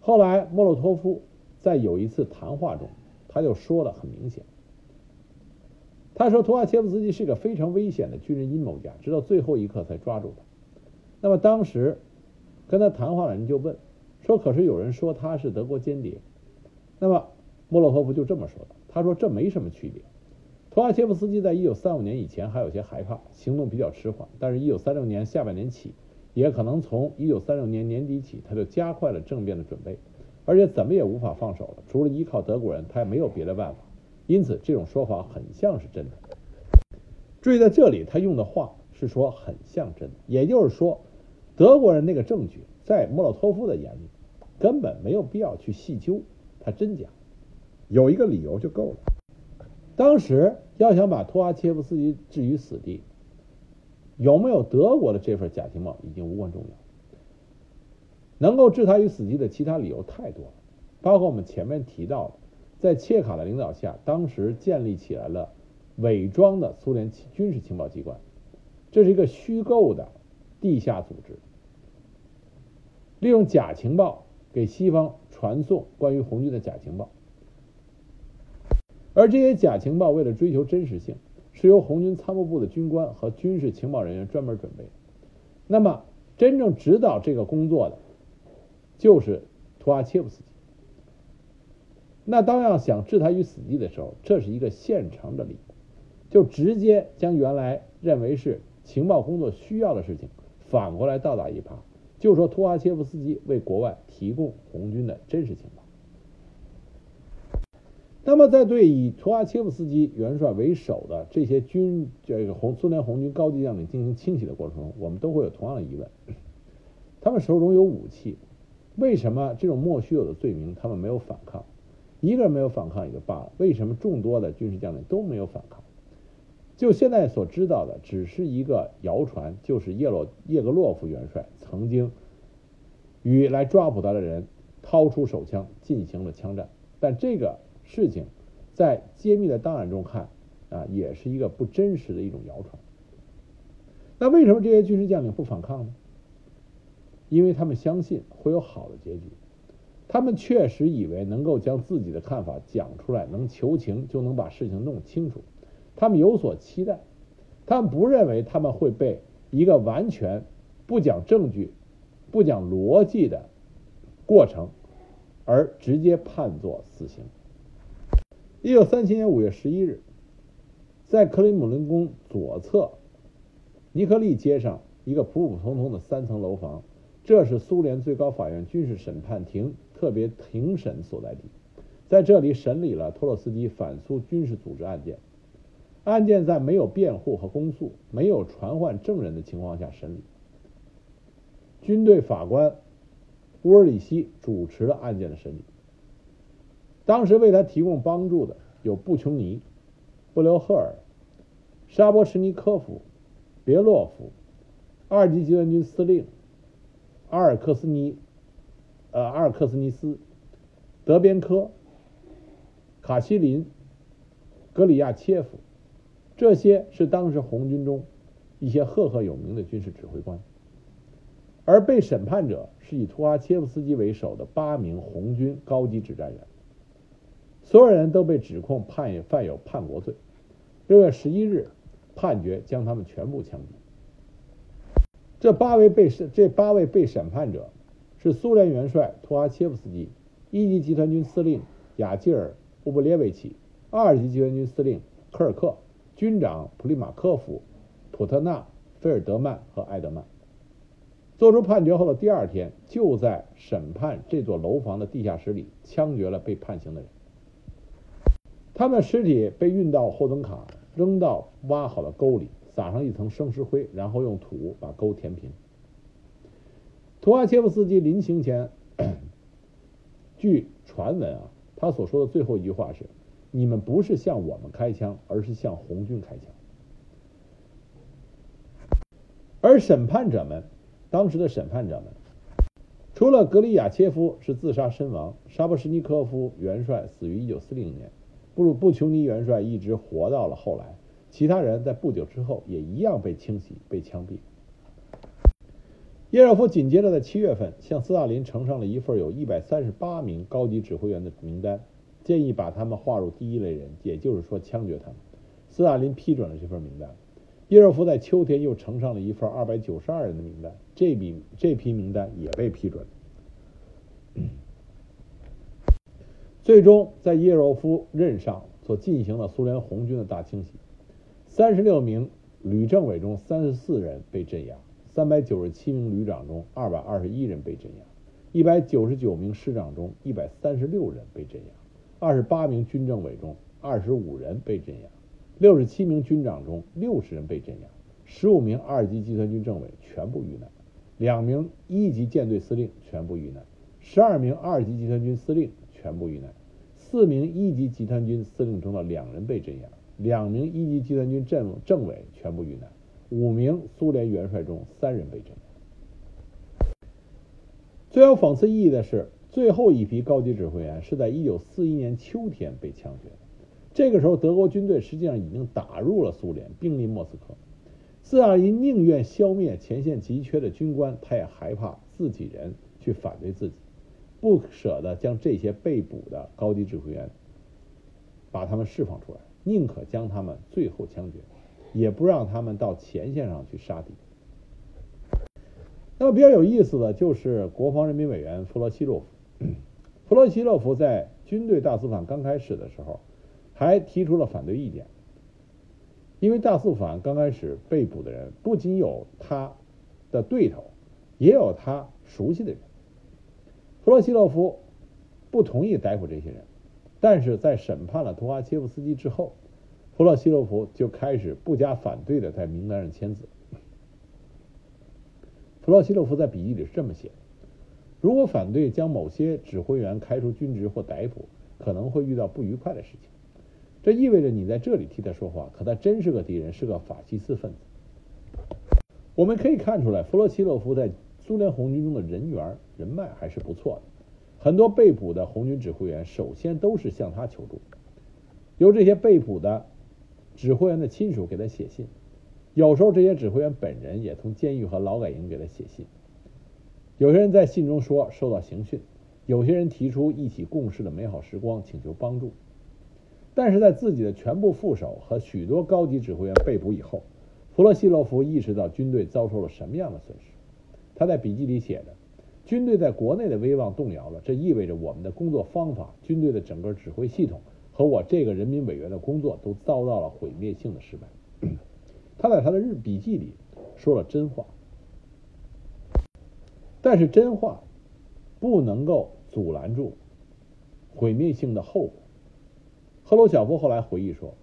后来莫洛托夫在有一次谈话中，他就说的很明显，他说图瓦切夫斯基是个非常危险的军人阴谋家，直到最后一刻才抓住他。那么当时跟他谈话的人就问说：“可是有人说他是德国间谍。”那么莫洛托夫就这么说的，他说：“这没什么区别。”图阿切夫斯基在一九三五年以前还有些害怕，行动比较迟缓。但是，一九三六年下半年起，也可能从一九三六年年底起，他就加快了政变的准备，而且怎么也无法放手了。除了依靠德国人，他也没有别的办法。因此，这种说法很像是真的。注意，在这里他用的话是说很像真的，也就是说，德国人那个证据在莫洛托夫的眼里根本没有必要去细究它真假，有一个理由就够了。当时要想把托阿切夫斯基置于死地，有没有德国的这份假情报已经无关重要。能够置他于死地的其他理由太多了，包括我们前面提到的，在切卡的领导下，当时建立起来了伪装的苏联军事情报机关，这是一个虚构的地下组织。利用假情报给西方传送关于红军的假情报，而这些假情报为了追求真实性，是由红军参谋部的军官和军事情报人员专门准备的。那么，真正指导这个工作的，就是图阿切夫斯基。那当要想置他于死地的时候，这是一个现成的理由，就直接将原来认为是情报工作需要的事情，反过来倒打一耙。就说图阿切夫斯基为国外提供红军的真实情报。那么，在对以图阿切夫斯基元帅为首的这些军这个红苏联红军高级将领进行清洗的过程中，我们都会有同样的疑问：他们手中有武器，为什么这种莫须有的罪名他们没有反抗？一个人没有反抗也就罢了，为什么众多的军事将领都没有反抗？就现在所知道的，只是一个谣传，就是叶洛叶格洛夫元帅曾经与来抓捕他的人掏出手枪进行了枪战，但这个事情在揭秘的档案中看啊，也是一个不真实的一种谣传。那为什么这些军事将领不反抗呢？因为他们相信会有好的结局，他们确实以为能够将自己的看法讲出来，能求情就能把事情弄清楚。他们有所期待，他们不认为他们会被一个完全不讲证据、不讲逻辑的过程而直接判作死刑。一九三七年五月十一日，在克里姆林宫左侧尼科利街上一个普普通通的三层楼房，这是苏联最高法院军事审判庭特别庭审所在地，在这里审理了托洛斯基反苏军事组织案件。案件在没有辩护和公诉、没有传唤证人的情况下审理。军队法官乌尔里希主持了案件的审理。当时为他提供帮助的有布琼尼、布留赫尔、沙波什尼科夫、别洛夫、二级集团军司令阿尔克斯尼、呃阿尔克斯尼斯、德边科、卡西林、格里亚切夫。这些是当时红军中一些赫赫有名的军事指挥官，而被审判者是以图哈切夫斯基为首的八名红军高级指战员，所有人都被指控判犯有叛国罪。六月十一日，判决将他们全部枪毙。这八位被审这八位被审判者是苏联元帅图阿切夫斯基、一级集团军司令雅基尔·乌布列维奇、二级集团军司令科尔克。军长普利马科夫、普特纳、菲尔德曼和埃德曼做出判决后的第二天，就在审判这座楼房的地下室里枪决了被判刑的人。他们尸体被运到霍顿卡，扔到挖好的沟里，撒上一层生石灰，然后用土把沟填平。图阿切夫斯基临行前，据传闻啊，他所说的最后一句话是。你们不是向我们开枪，而是向红军开枪。而审判者们，当时的审判者们，除了格里亚切夫是自杀身亡，沙波什尼科夫元帅死于一九四零年，布鲁布琼尼元帅一直活到了后来，其他人在不久之后也一样被清洗、被枪毙。叶若夫紧接着在七月份向斯大林呈上了一份有一百三十八名高级指挥员的名单。建议把他们划入第一类人，也就是说枪决他们。斯大林批准了这份名单。叶若夫在秋天又呈上了一份二百九十二人的名单，这笔这批名单也被批准。最终，在叶若夫任上所进行了苏联红军的大清洗，三十六名旅政委中三十四人被镇压，三百九十七名旅长中二百二十一人被镇压，一百九十九名师长中一百三十六人被镇压。二十八名军政委中，二十五人被镇压；六十七名军长中，六十人被镇压；十五名二级集团军政委全部遇难；两名一级舰队司令全部遇难；十二名二级集团军司令全部遇难；四名一级集团军司令中的两人被镇压；两名一级集团军政政委全部遇难；五名苏联元帅中三人被镇压。最有讽刺意义的是。最后一批高级指挥员是在1941年秋天被枪决的。这个时候，德国军队实际上已经打入了苏联，兵临莫斯科。斯大林宁愿消灭前线急缺的军官，他也害怕自己人。去反对自己，不舍得将这些被捕的高级指挥员把他们释放出来，宁可将他们最后枪决，也不让他们到前线上去杀敌。那么比较有意思的就是国防人民委员弗洛西洛夫。弗洛西洛夫在军队大肃反刚开始的时候，还提出了反对意见。因为大肃反刚开始被捕的人，不仅有他的对头，也有他熟悉的人。弗洛西洛夫不同意逮捕这些人，但是在审判了图哈切夫斯基之后，弗洛西洛夫就开始不加反对的在名单上签字。弗洛西洛夫在笔记里是这么写的。如果反对将某些指挥员开除军职或逮捕，可能会遇到不愉快的事情。这意味着你在这里替他说话，可他真是个敌人，是个法西斯分子。我们可以看出来，弗洛西洛夫在苏联红军中的人缘人脉还是不错的。很多被捕的红军指挥员首先都是向他求助，由这些被捕的指挥员的亲属给他写信，有时候这些指挥员本人也从监狱和劳改营给他写信。有些人在信中说受到刑讯，有些人提出一起共事的美好时光，请求帮助。但是在自己的全部副手和许多高级指挥员被捕以后，弗洛西洛夫意识到军队遭受了什么样的损失。他在笔记里写着：“军队在国内的威望动摇了，这意味着我们的工作方法、军队的整个指挥系统和我这个人民委员的工作都遭到了毁灭性的失败。”他在他的日笔记里说了真话。但是真话不能够阻拦住毁灭性的后果。赫鲁晓夫后来回忆说，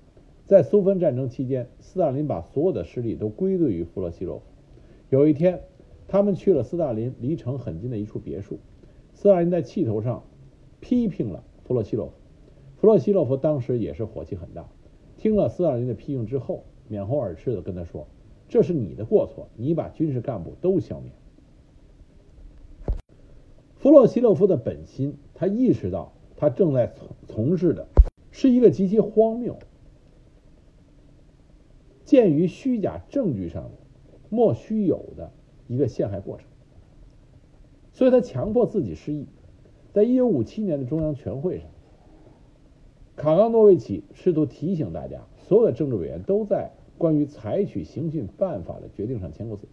在苏芬战争期间，斯大林把所有的失利都归罪于弗洛西洛夫。有一天，他们去了斯大林离城很近的一处别墅，斯大林在气头上批评了弗洛西洛夫。弗洛西洛夫当时也是火气很大，听了斯大林的批评之后，面红耳赤的跟他说：“这是你的过错，你把军事干部都消灭。”弗洛西洛夫的本心，他意识到他正在从从事的是一个极其荒谬、鉴于虚假证据上的莫须有的一个陷害过程，所以他强迫自己失忆。在一九五七年的中央全会上，卡冈诺维奇试图提醒大家，所有的政治委员都在关于采取刑讯办法的决定上签过字。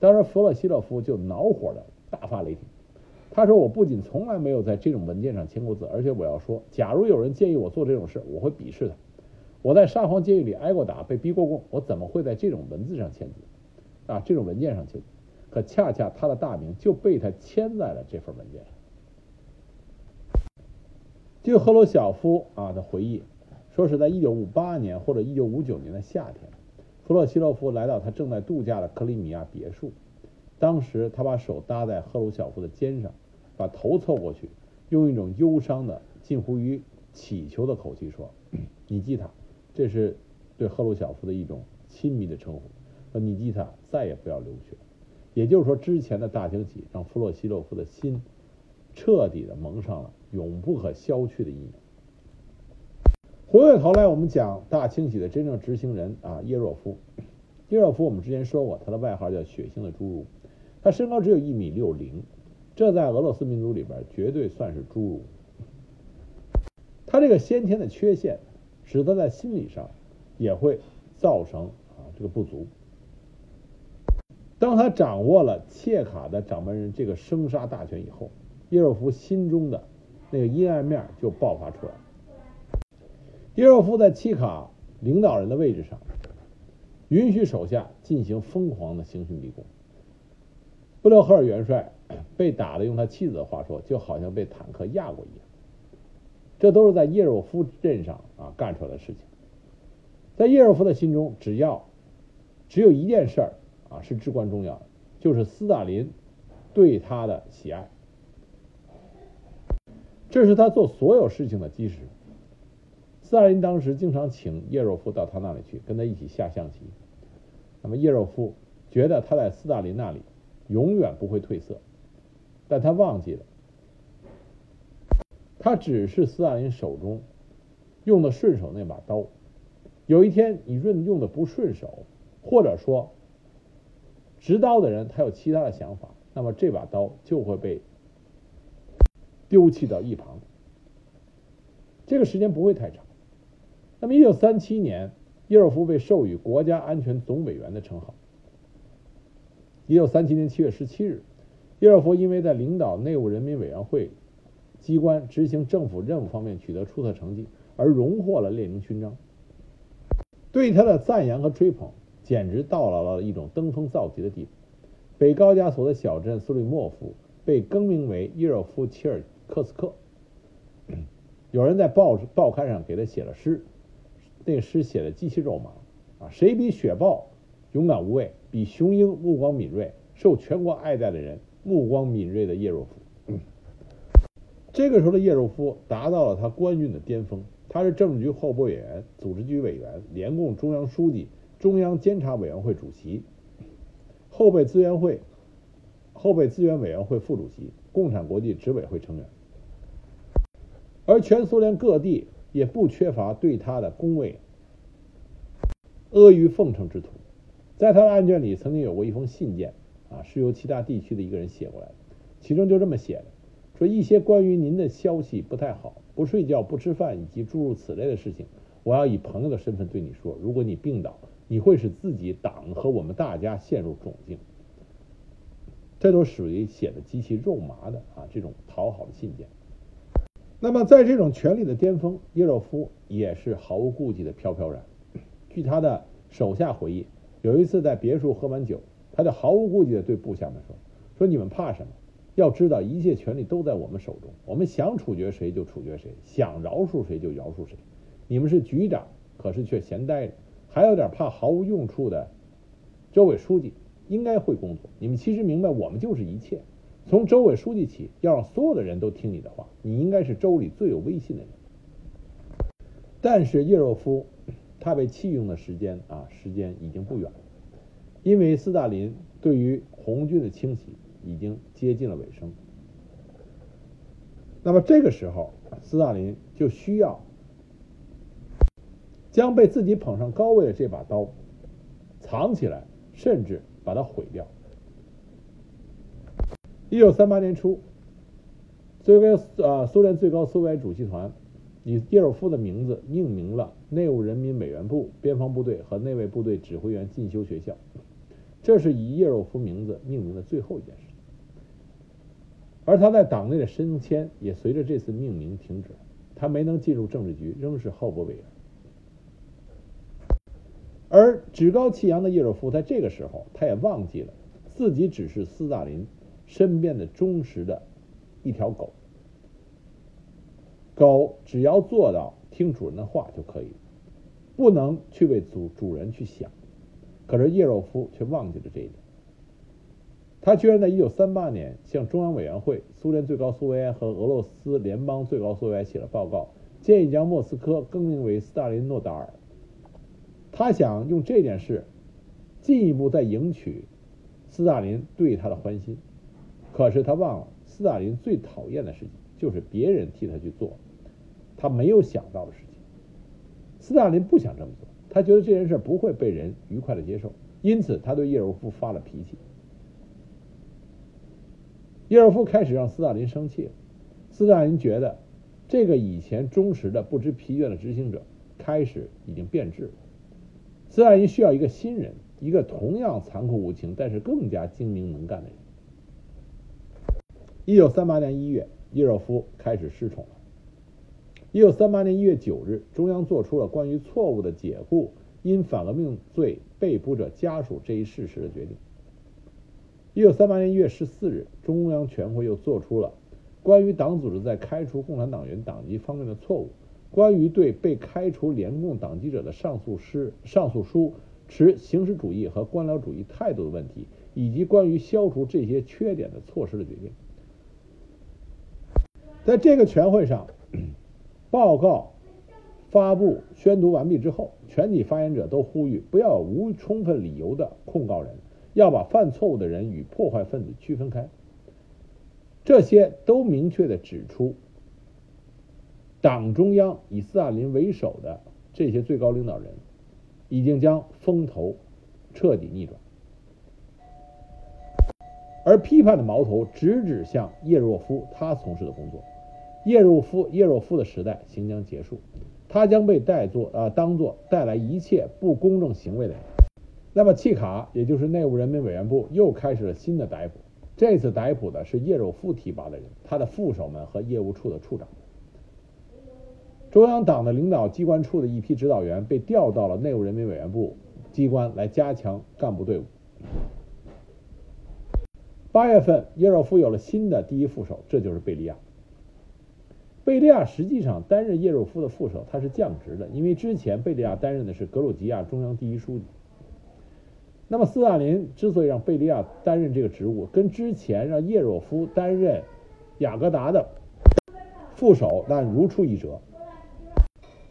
当时弗洛西洛夫就恼火的大发雷霆。他说：“我不仅从来没有在这种文件上签过字，而且我要说，假如有人建议我做这种事，我会鄙视他。我在沙皇监狱里挨过打，被逼过供，我怎么会在这种文字上签字？啊，这种文件上签字？可恰恰他的大名就被他签在了这份文件上。”据赫鲁晓夫啊的回忆，说是在1958年或者1959年的夏天，弗洛西洛夫来到他正在度假的克里米亚别墅，当时他把手搭在赫鲁晓夫的肩上。把头凑过去，用一种忧伤的、近乎于乞求的口气说：“尼基塔，这是对赫鲁晓夫的一种亲密的称呼。说尼基塔再也不要流血。也就是说，之前的大清洗让弗洛西洛夫的心彻底的蒙上了永不可消去的阴影。回过头来，我们讲大清洗的真正执行人啊，耶若夫。耶若夫，我们之前说过，他的外号叫“血腥的侏儒”，他身高只有一米六零。这在俄罗斯民族里边绝对算是侏儒。他这个先天的缺陷，使得在心理上也会造成啊这个不足。当他掌握了切卡的掌门人这个生杀大权以后，叶若夫心中的那个阴暗面就爆发出来。叶若夫在切卡领导人的位置上，允许手下进行疯狂的刑讯逼供。布留赫尔元帅。被打的，用他妻子的话说，就好像被坦克压过一样。这都是在叶若夫镇上啊干出来的事情。在叶若夫的心中，只要只有一件事儿是至关重要的，就是斯大林对他的喜爱。这是他做所有事情的基石。斯大林当时经常请叶若夫到他那里去，跟他一起下象棋。那么叶若夫觉得他在斯大林那里永远不会褪色。但他忘记了，他只是斯大林手中用的顺手那把刀。有一天你用用的不顺手，或者说执刀的人他有其他的想法，那么这把刀就会被丢弃到一旁。这个时间不会太长。那么，一九三七年，叶尔夫被授予国家安全总委员的称号。一九三七年七月十七日，叶尔夫因为在领导内务人民委员会机关执行政府任务方面取得出色成绩，而荣获了列宁勋章。对他的赞扬和追捧，简直到达了一种登峰造极的地步。北高加索的小镇苏里莫夫被更名为叶若夫切尔克斯克。有人在报报刊上给他写了诗，那诗写的极其肉麻啊！谁比雪豹勇敢无畏，比雄鹰目光敏锐，受全国爱戴的人，目光敏锐的叶若夫。这个时候的叶若夫达到了他官运的巅峰，他是政治局候补委员、组织局委员、联共中央书记、中央监察委员会主席、后备资源会后备资源委员会副主席、共产国际执委会成员。而全苏联各地也不缺乏对他的恭维、阿谀奉承之徒。在他的案卷里，曾经有过一封信件，啊，是由其他地区的一个人写过来的，其中就这么写的：说一些关于您的消息不太好，不睡觉、不吃饭以及诸如此类的事情，我要以朋友的身份对你说，如果你病倒，你会使自己党和我们大家陷入窘境。这都属于写的极其肉麻的啊，这种讨好的信件。那么，在这种权力的巅峰，叶若夫也是毫无顾忌的飘飘然。据他的手下回忆，有一次在别墅喝完酒，他就毫无顾忌的对部下们说：“说你们怕什么？要知道一切权力都在我们手中，我们想处决谁就处决谁，想饶恕谁就饶恕谁。你们是局长，可是却闲待着，还有点怕毫无用处的州委书记，应该会工作。你们其实明白，我们就是一切。”从州委书记起，要让所有的人都听你的话，你应该是州里最有威信的人。但是叶若夫他被弃用的时间啊，时间已经不远了，因为斯大林对于红军的清洗已经接近了尾声。那么这个时候，斯大林就需要将被自己捧上高位的这把刀藏起来，甚至把它毁掉。一九三八年初，最高呃苏联最高苏维埃主席团以叶若夫的名字命名了内务人民委员部、边防部队和内卫部队指挥员进修学校，这是以叶若夫名字命名的最后一件事。而他在党内的升迁也随着这次命名停止，他没能进入政治局，仍是候补委员。而趾高气扬的叶若夫在这个时候，他也忘记了自己只是斯大林。身边的忠实的一条狗，狗只要做到听主人的话就可以，不能去为主主人去想。可是叶若夫却忘记了这一点，他居然在一九三八年向中央委员会、苏联最高苏维埃和俄罗斯联邦最高苏维埃写了报告，建议将莫斯科更名为斯大林诺达尔。他想用这件事进一步再赢取斯大林对他的欢心。可是他忘了，斯大林最讨厌的事情就是别人替他去做他没有想到的事情。斯大林不想这么做，他觉得这件事不会被人愉快的接受，因此他对叶若夫发了脾气。叶若夫开始让斯大林生气了。斯大林觉得这个以前忠实的、不知疲倦的执行者开始已经变质了。斯大林需要一个新人，一个同样残酷无情，但是更加精明能干的人。一九三八年一月，叶若夫开始失宠了。一九三八年一月九日，中央做出了关于错误的解雇因反革命罪被捕者家属这一事实的决定。一九三八年一月十四日，中央全会又做出了关于党组织在开除共产党员党籍方面的错误，关于对被开除联共党籍者的上诉师上诉书持形式主义和官僚主义态度的问题，以及关于消除这些缺点的措施的决定。在这个全会上，报告发布宣读完毕之后，全体发言者都呼吁不要无充分理由的控告人，要把犯错误的人与破坏分子区分开。这些都明确的指出，党中央以斯大林为首的这些最高领导人，已经将风头彻底逆转，而批判的矛头直指向叶若夫他从事的工作。叶若夫叶若夫的时代行将结束，他将被带作啊当做带来一切不公正行为的人。那么契卡，也就是内务人民委员部又开始了新的逮捕。这次逮捕的是叶若夫提拔的人，他的副手们和业务处的处长。中央党的领导机关处的一批指导员被调到了内务人民委员部机关来加强干部队伍。八月份，叶若夫有了新的第一副手，这就是贝利亚。贝利亚实际上担任叶若夫的副手，他是降职的，因为之前贝利亚担任的是格鲁吉亚中央第一书记。那么斯大林之所以让贝利亚担任这个职务，跟之前让叶若夫担任雅各达的副手那如出一辙。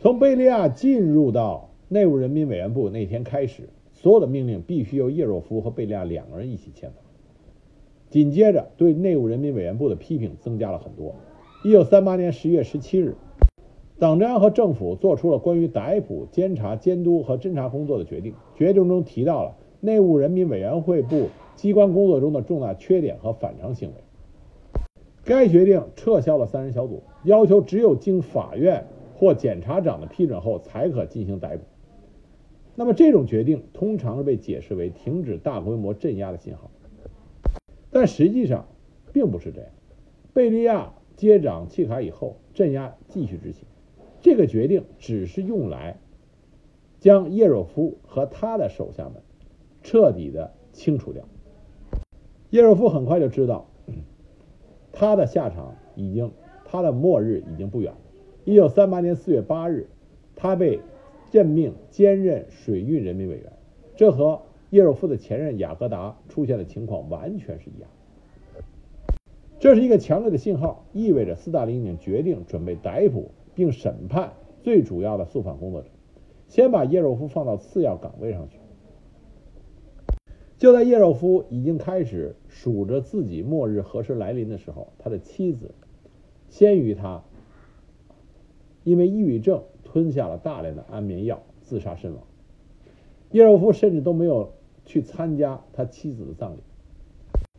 从贝利亚进入到内务人民委员部那天开始，所有的命令必须由叶若夫和贝利亚两个人一起签发。紧接着，对内务人民委员部的批评增加了很多。一九三八年十月十七日，党中央和政府做出了关于逮捕、监察、监督和侦查工作的决定。决定中提到了。内务人民委员会部机关工作中的重大缺点和反常行为。该决定撤销了三人小组，要求只有经法院或检察长的批准后才可进行逮捕。那么这种决定通常被解释为停止大规模镇压的信号，但实际上并不是这样。贝利亚接掌契卡以后，镇压继续执行。这个决定只是用来将叶若夫和他的手下们。彻底的清除掉。叶若夫很快就知道，他的下场已经，他的末日已经不远了。一九三八年四月八日，他被任命兼任水运人民委员，这和叶若夫的前任雅各达出现的情况完全是一样。这是一个强烈的信号，意味着斯大林已经决定准备逮捕并审判最主要的肃反工作者，先把叶若夫放到次要岗位上去。就在叶若夫已经开始数着自己末日何时来临的时候，他的妻子先于他因为抑郁症吞下了大量的安眠药，自杀身亡。叶若夫甚至都没有去参加他妻子的葬礼，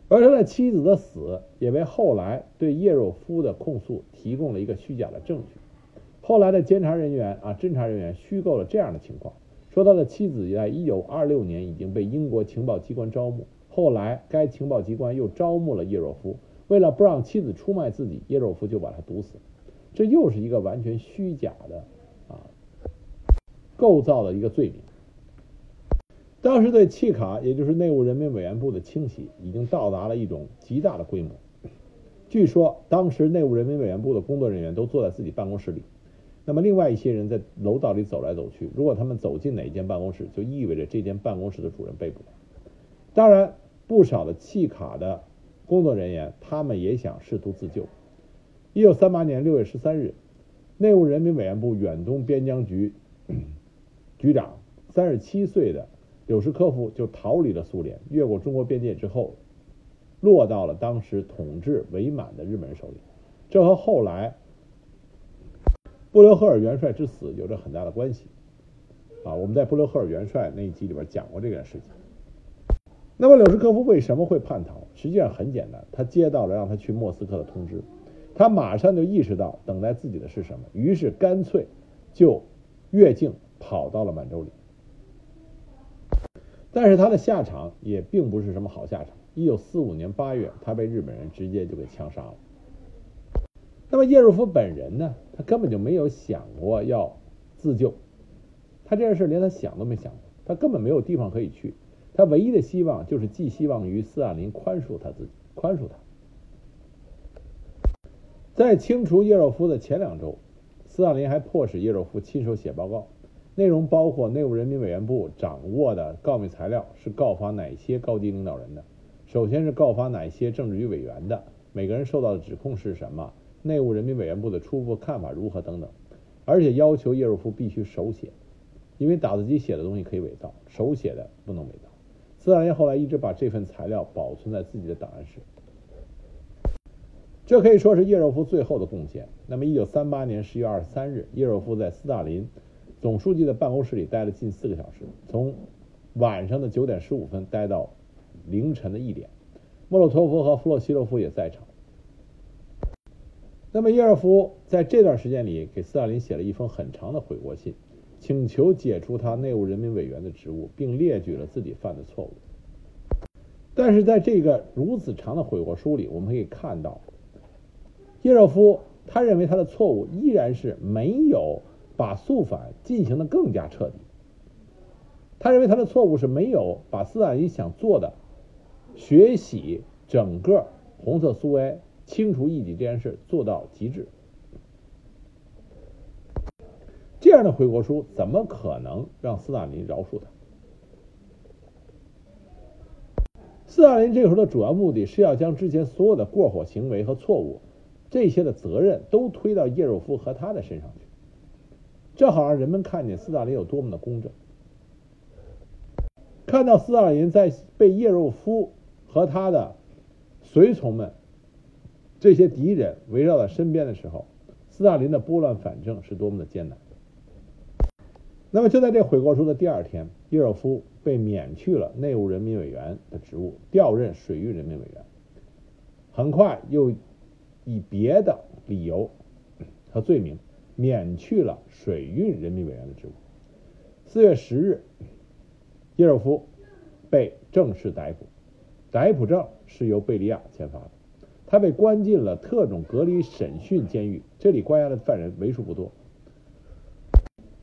而他的妻子的死也为后来对叶若夫的控诉提供了一个虚假的证据。后来的监察人员啊，侦查人员虚构了这样的情况。说他的妻子在一九二六年已经被英国情报机关招募，后来该情报机关又招募了叶若夫，为了不让妻子出卖自己，叶若夫就把他毒死。这又是一个完全虚假的啊构造的一个罪名。当时对契卡，也就是内务人民委员部的清洗，已经到达了一种极大的规模。据说当时内务人民委员部的工作人员都坐在自己办公室里。那么，另外一些人在楼道里走来走去。如果他们走进哪一间办公室，就意味着这间办公室的主人被捕。当然，不少的契卡的工作人员，他们也想试图自救。一九三八年六月十三日，内务人民委员部远东边疆局局长三十七岁的柳什科夫就逃离了苏联，越过中国边界之后，落到了当时统治伪满的日本人手里。这和后来。布留赫尔元帅之死有着很大的关系，啊，我们在布留赫尔元帅那一集里边讲过这件事情。那么柳什科夫为什么会叛逃？实际上很简单，他接到了让他去莫斯科的通知，他马上就意识到等待自己的是什么，于是干脆就越境跑到了满洲里。但是他的下场也并不是什么好下场。一九四五年八月，他被日本人直接就给枪杀了。那么叶若夫本人呢？他根本就没有想过要自救，他这件事连他想都没想过，他根本没有地方可以去，他唯一的希望就是寄希望于斯大林宽恕他自己，宽恕他。在清除叶若夫的前两周，斯大林还迫使叶若夫亲手写报告，内容包括内务人民委员部掌握的告密材料是告发哪些高级领导人的，首先是告发哪些政治局委员的，每个人受到的指控是什么。内务人民委员部的初步看法如何等等，而且要求叶若夫必须手写，因为打字机写的东西可以伪造，手写的不能伪造。斯大林后来一直把这份材料保存在自己的档案室，这可以说是叶若夫最后的贡献。那么，一九三八年十月二十三日，叶若夫在斯大林总书记的办公室里待了近四个小时，从晚上的九点十五分待到凌晨的一点。莫洛托夫和弗洛西洛夫也在场。那么叶尔夫在这段时间里给斯大林写了一封很长的悔过信，请求解除他内务人民委员的职务，并列举了自己犯的错误。但是在这个如此长的悔过书里，我们可以看到，叶若夫他认为他的错误依然是没有把肃反进行的更加彻底。他认为他的错误是没有把斯大林想做的学习整个红色苏维埃。清除异己这件事做到极致，这样的悔过书怎么可能让斯大林饶恕他？斯大林这个时候的主要目的是要将之前所有的过火行为和错误这些的责任都推到叶若夫和他的身上去，正好让人们看见斯大林有多么的公正，看到斯大林在被叶若夫和他的随从们。这些敌人围绕在身边的时候，斯大林的拨乱反正是多么的艰难。那么就在这悔过书的第二天，叶若夫被免去了内务人民委员的职务，调任水域人民委员。很快又以别的理由和罪名免去了水运人民委员的职务。四月十日，叶若夫被正式逮捕，逮捕证是由贝利亚签发的。他被关进了特种隔离审讯监狱，这里关押的犯人为数不多。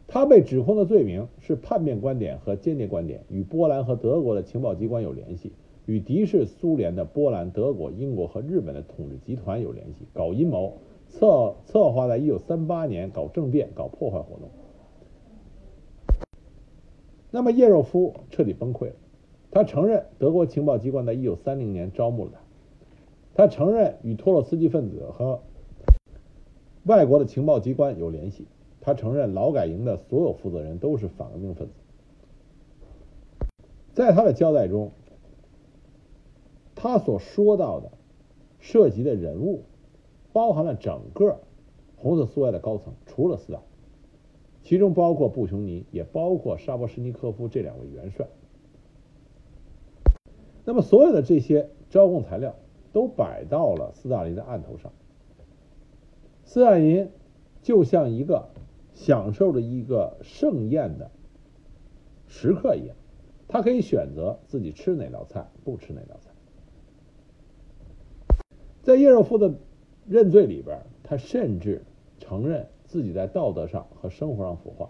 他被指控的罪名是叛变观点和间谍观点，与波兰和德国的情报机关有联系，与敌视苏联的波兰、德国、英国和日本的统治集团有联系，搞阴谋，策策划在1938年搞政变、搞破坏活动。那么叶若夫彻底崩溃了，他承认德国情报机关在1930年招募了他。他承认与托洛斯基分子和外国的情报机关有联系。他承认劳改营的所有负责人都是反革命分子。在他的交代中，他所说到的涉及的人物，包含了整个红色苏维埃的高层，除了斯大林，其中包括布琼尼，也包括沙波什尼科夫这两位元帅。那么，所有的这些招供材料。都摆到了斯大林的案头上，斯大林就像一个享受着一个盛宴的食客一样，他可以选择自己吃哪道菜，不吃哪道菜。在叶若夫的认罪里边，他甚至承认自己在道德上和生活上腐化，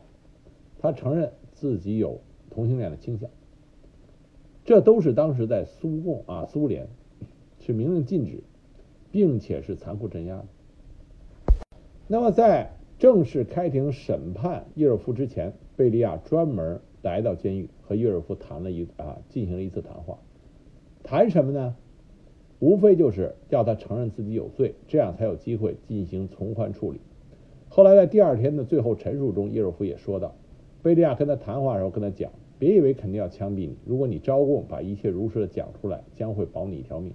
他承认自己有同性恋的倾向，这都是当时在苏共啊苏联。是明令禁止，并且是残酷镇压的。那么，在正式开庭审判叶尔夫之前，贝利亚专门来到监狱和叶尔夫谈了一啊，进行了一次谈话。谈什么呢？无非就是要他承认自己有罪，这样才有机会进行从宽处理。后来在第二天的最后陈述中，叶若夫也说道，贝利亚跟他谈话的时候跟他讲，别以为肯定要枪毙你，如果你招供把一切如实的讲出来，将会保你一条命。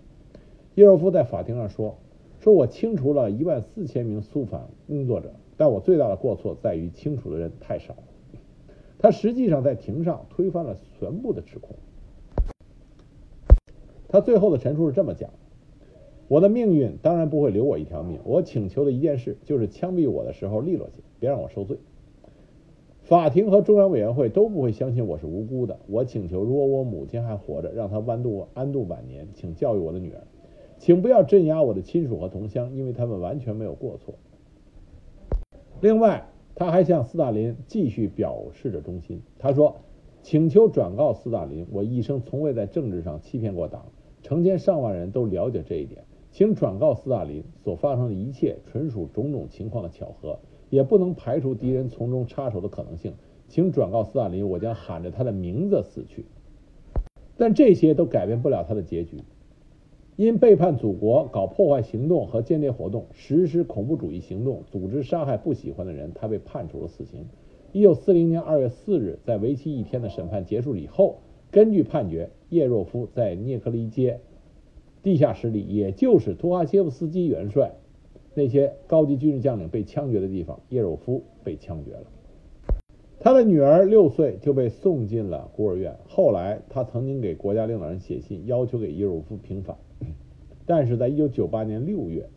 叶若夫在法庭上说：“说我清除了一万四千名肃反工作者，但我最大的过错在于清除的人太少了。”他实际上在庭上推翻了全部的指控。他最后的陈述是这么讲：“我的命运当然不会留我一条命。我请求的一件事就是枪毙我的时候利落些，别让我受罪。法庭和中央委员会都不会相信我是无辜的。我请求，如果我母亲还活着，让她安度安度晚年，请教育我的女儿。”请不要镇压我的亲属和同乡，因为他们完全没有过错。另外，他还向斯大林继续表示着忠心。他说：“请求转告斯大林，我一生从未在政治上欺骗过党，成千上万人都了解这一点。请转告斯大林，所发生的一切纯属种种情况的巧合，也不能排除敌人从中插手的可能性。请转告斯大林，我将喊着他的名字死去。但这些都改变不了他的结局。”因背叛祖国、搞破坏行动和间谍活动、实施恐怖主义行动、组织杀害不喜欢的人，他被判处了死刑。一九四零年二月四日，在为期一天的审判结束以后，根据判决，叶若夫在涅克利街地下室里，也就是图哈切夫斯基元帅那些高级军事将领被枪决的地方，叶若夫被枪决了。他的女儿六岁就被送进了孤儿院。后来，他曾经给国家领导人写信，要求给叶若夫平反。但是在一九九八年六月，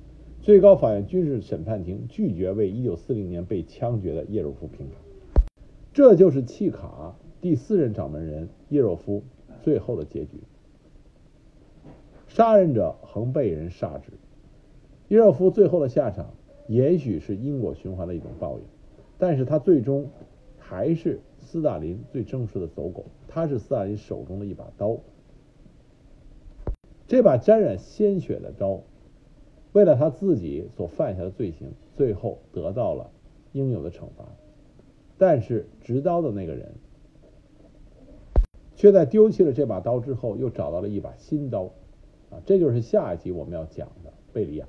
最高法院军事审判庭拒绝为1940年被枪决的叶若夫平反。这就是契卡第四任掌门人叶若夫最后的结局。杀人者恒被人杀之。叶若夫最后的下场，也许是因果循环的一种报应，但是他最终还是斯大林最正式的走狗，他是斯大林手中的一把刀。这把沾染鲜血的刀，为了他自己所犯下的罪行，最后得到了应有的惩罚。但是执刀的那个人，却在丢弃了这把刀之后，又找到了一把新刀。啊，这就是下一集我们要讲的贝利亚。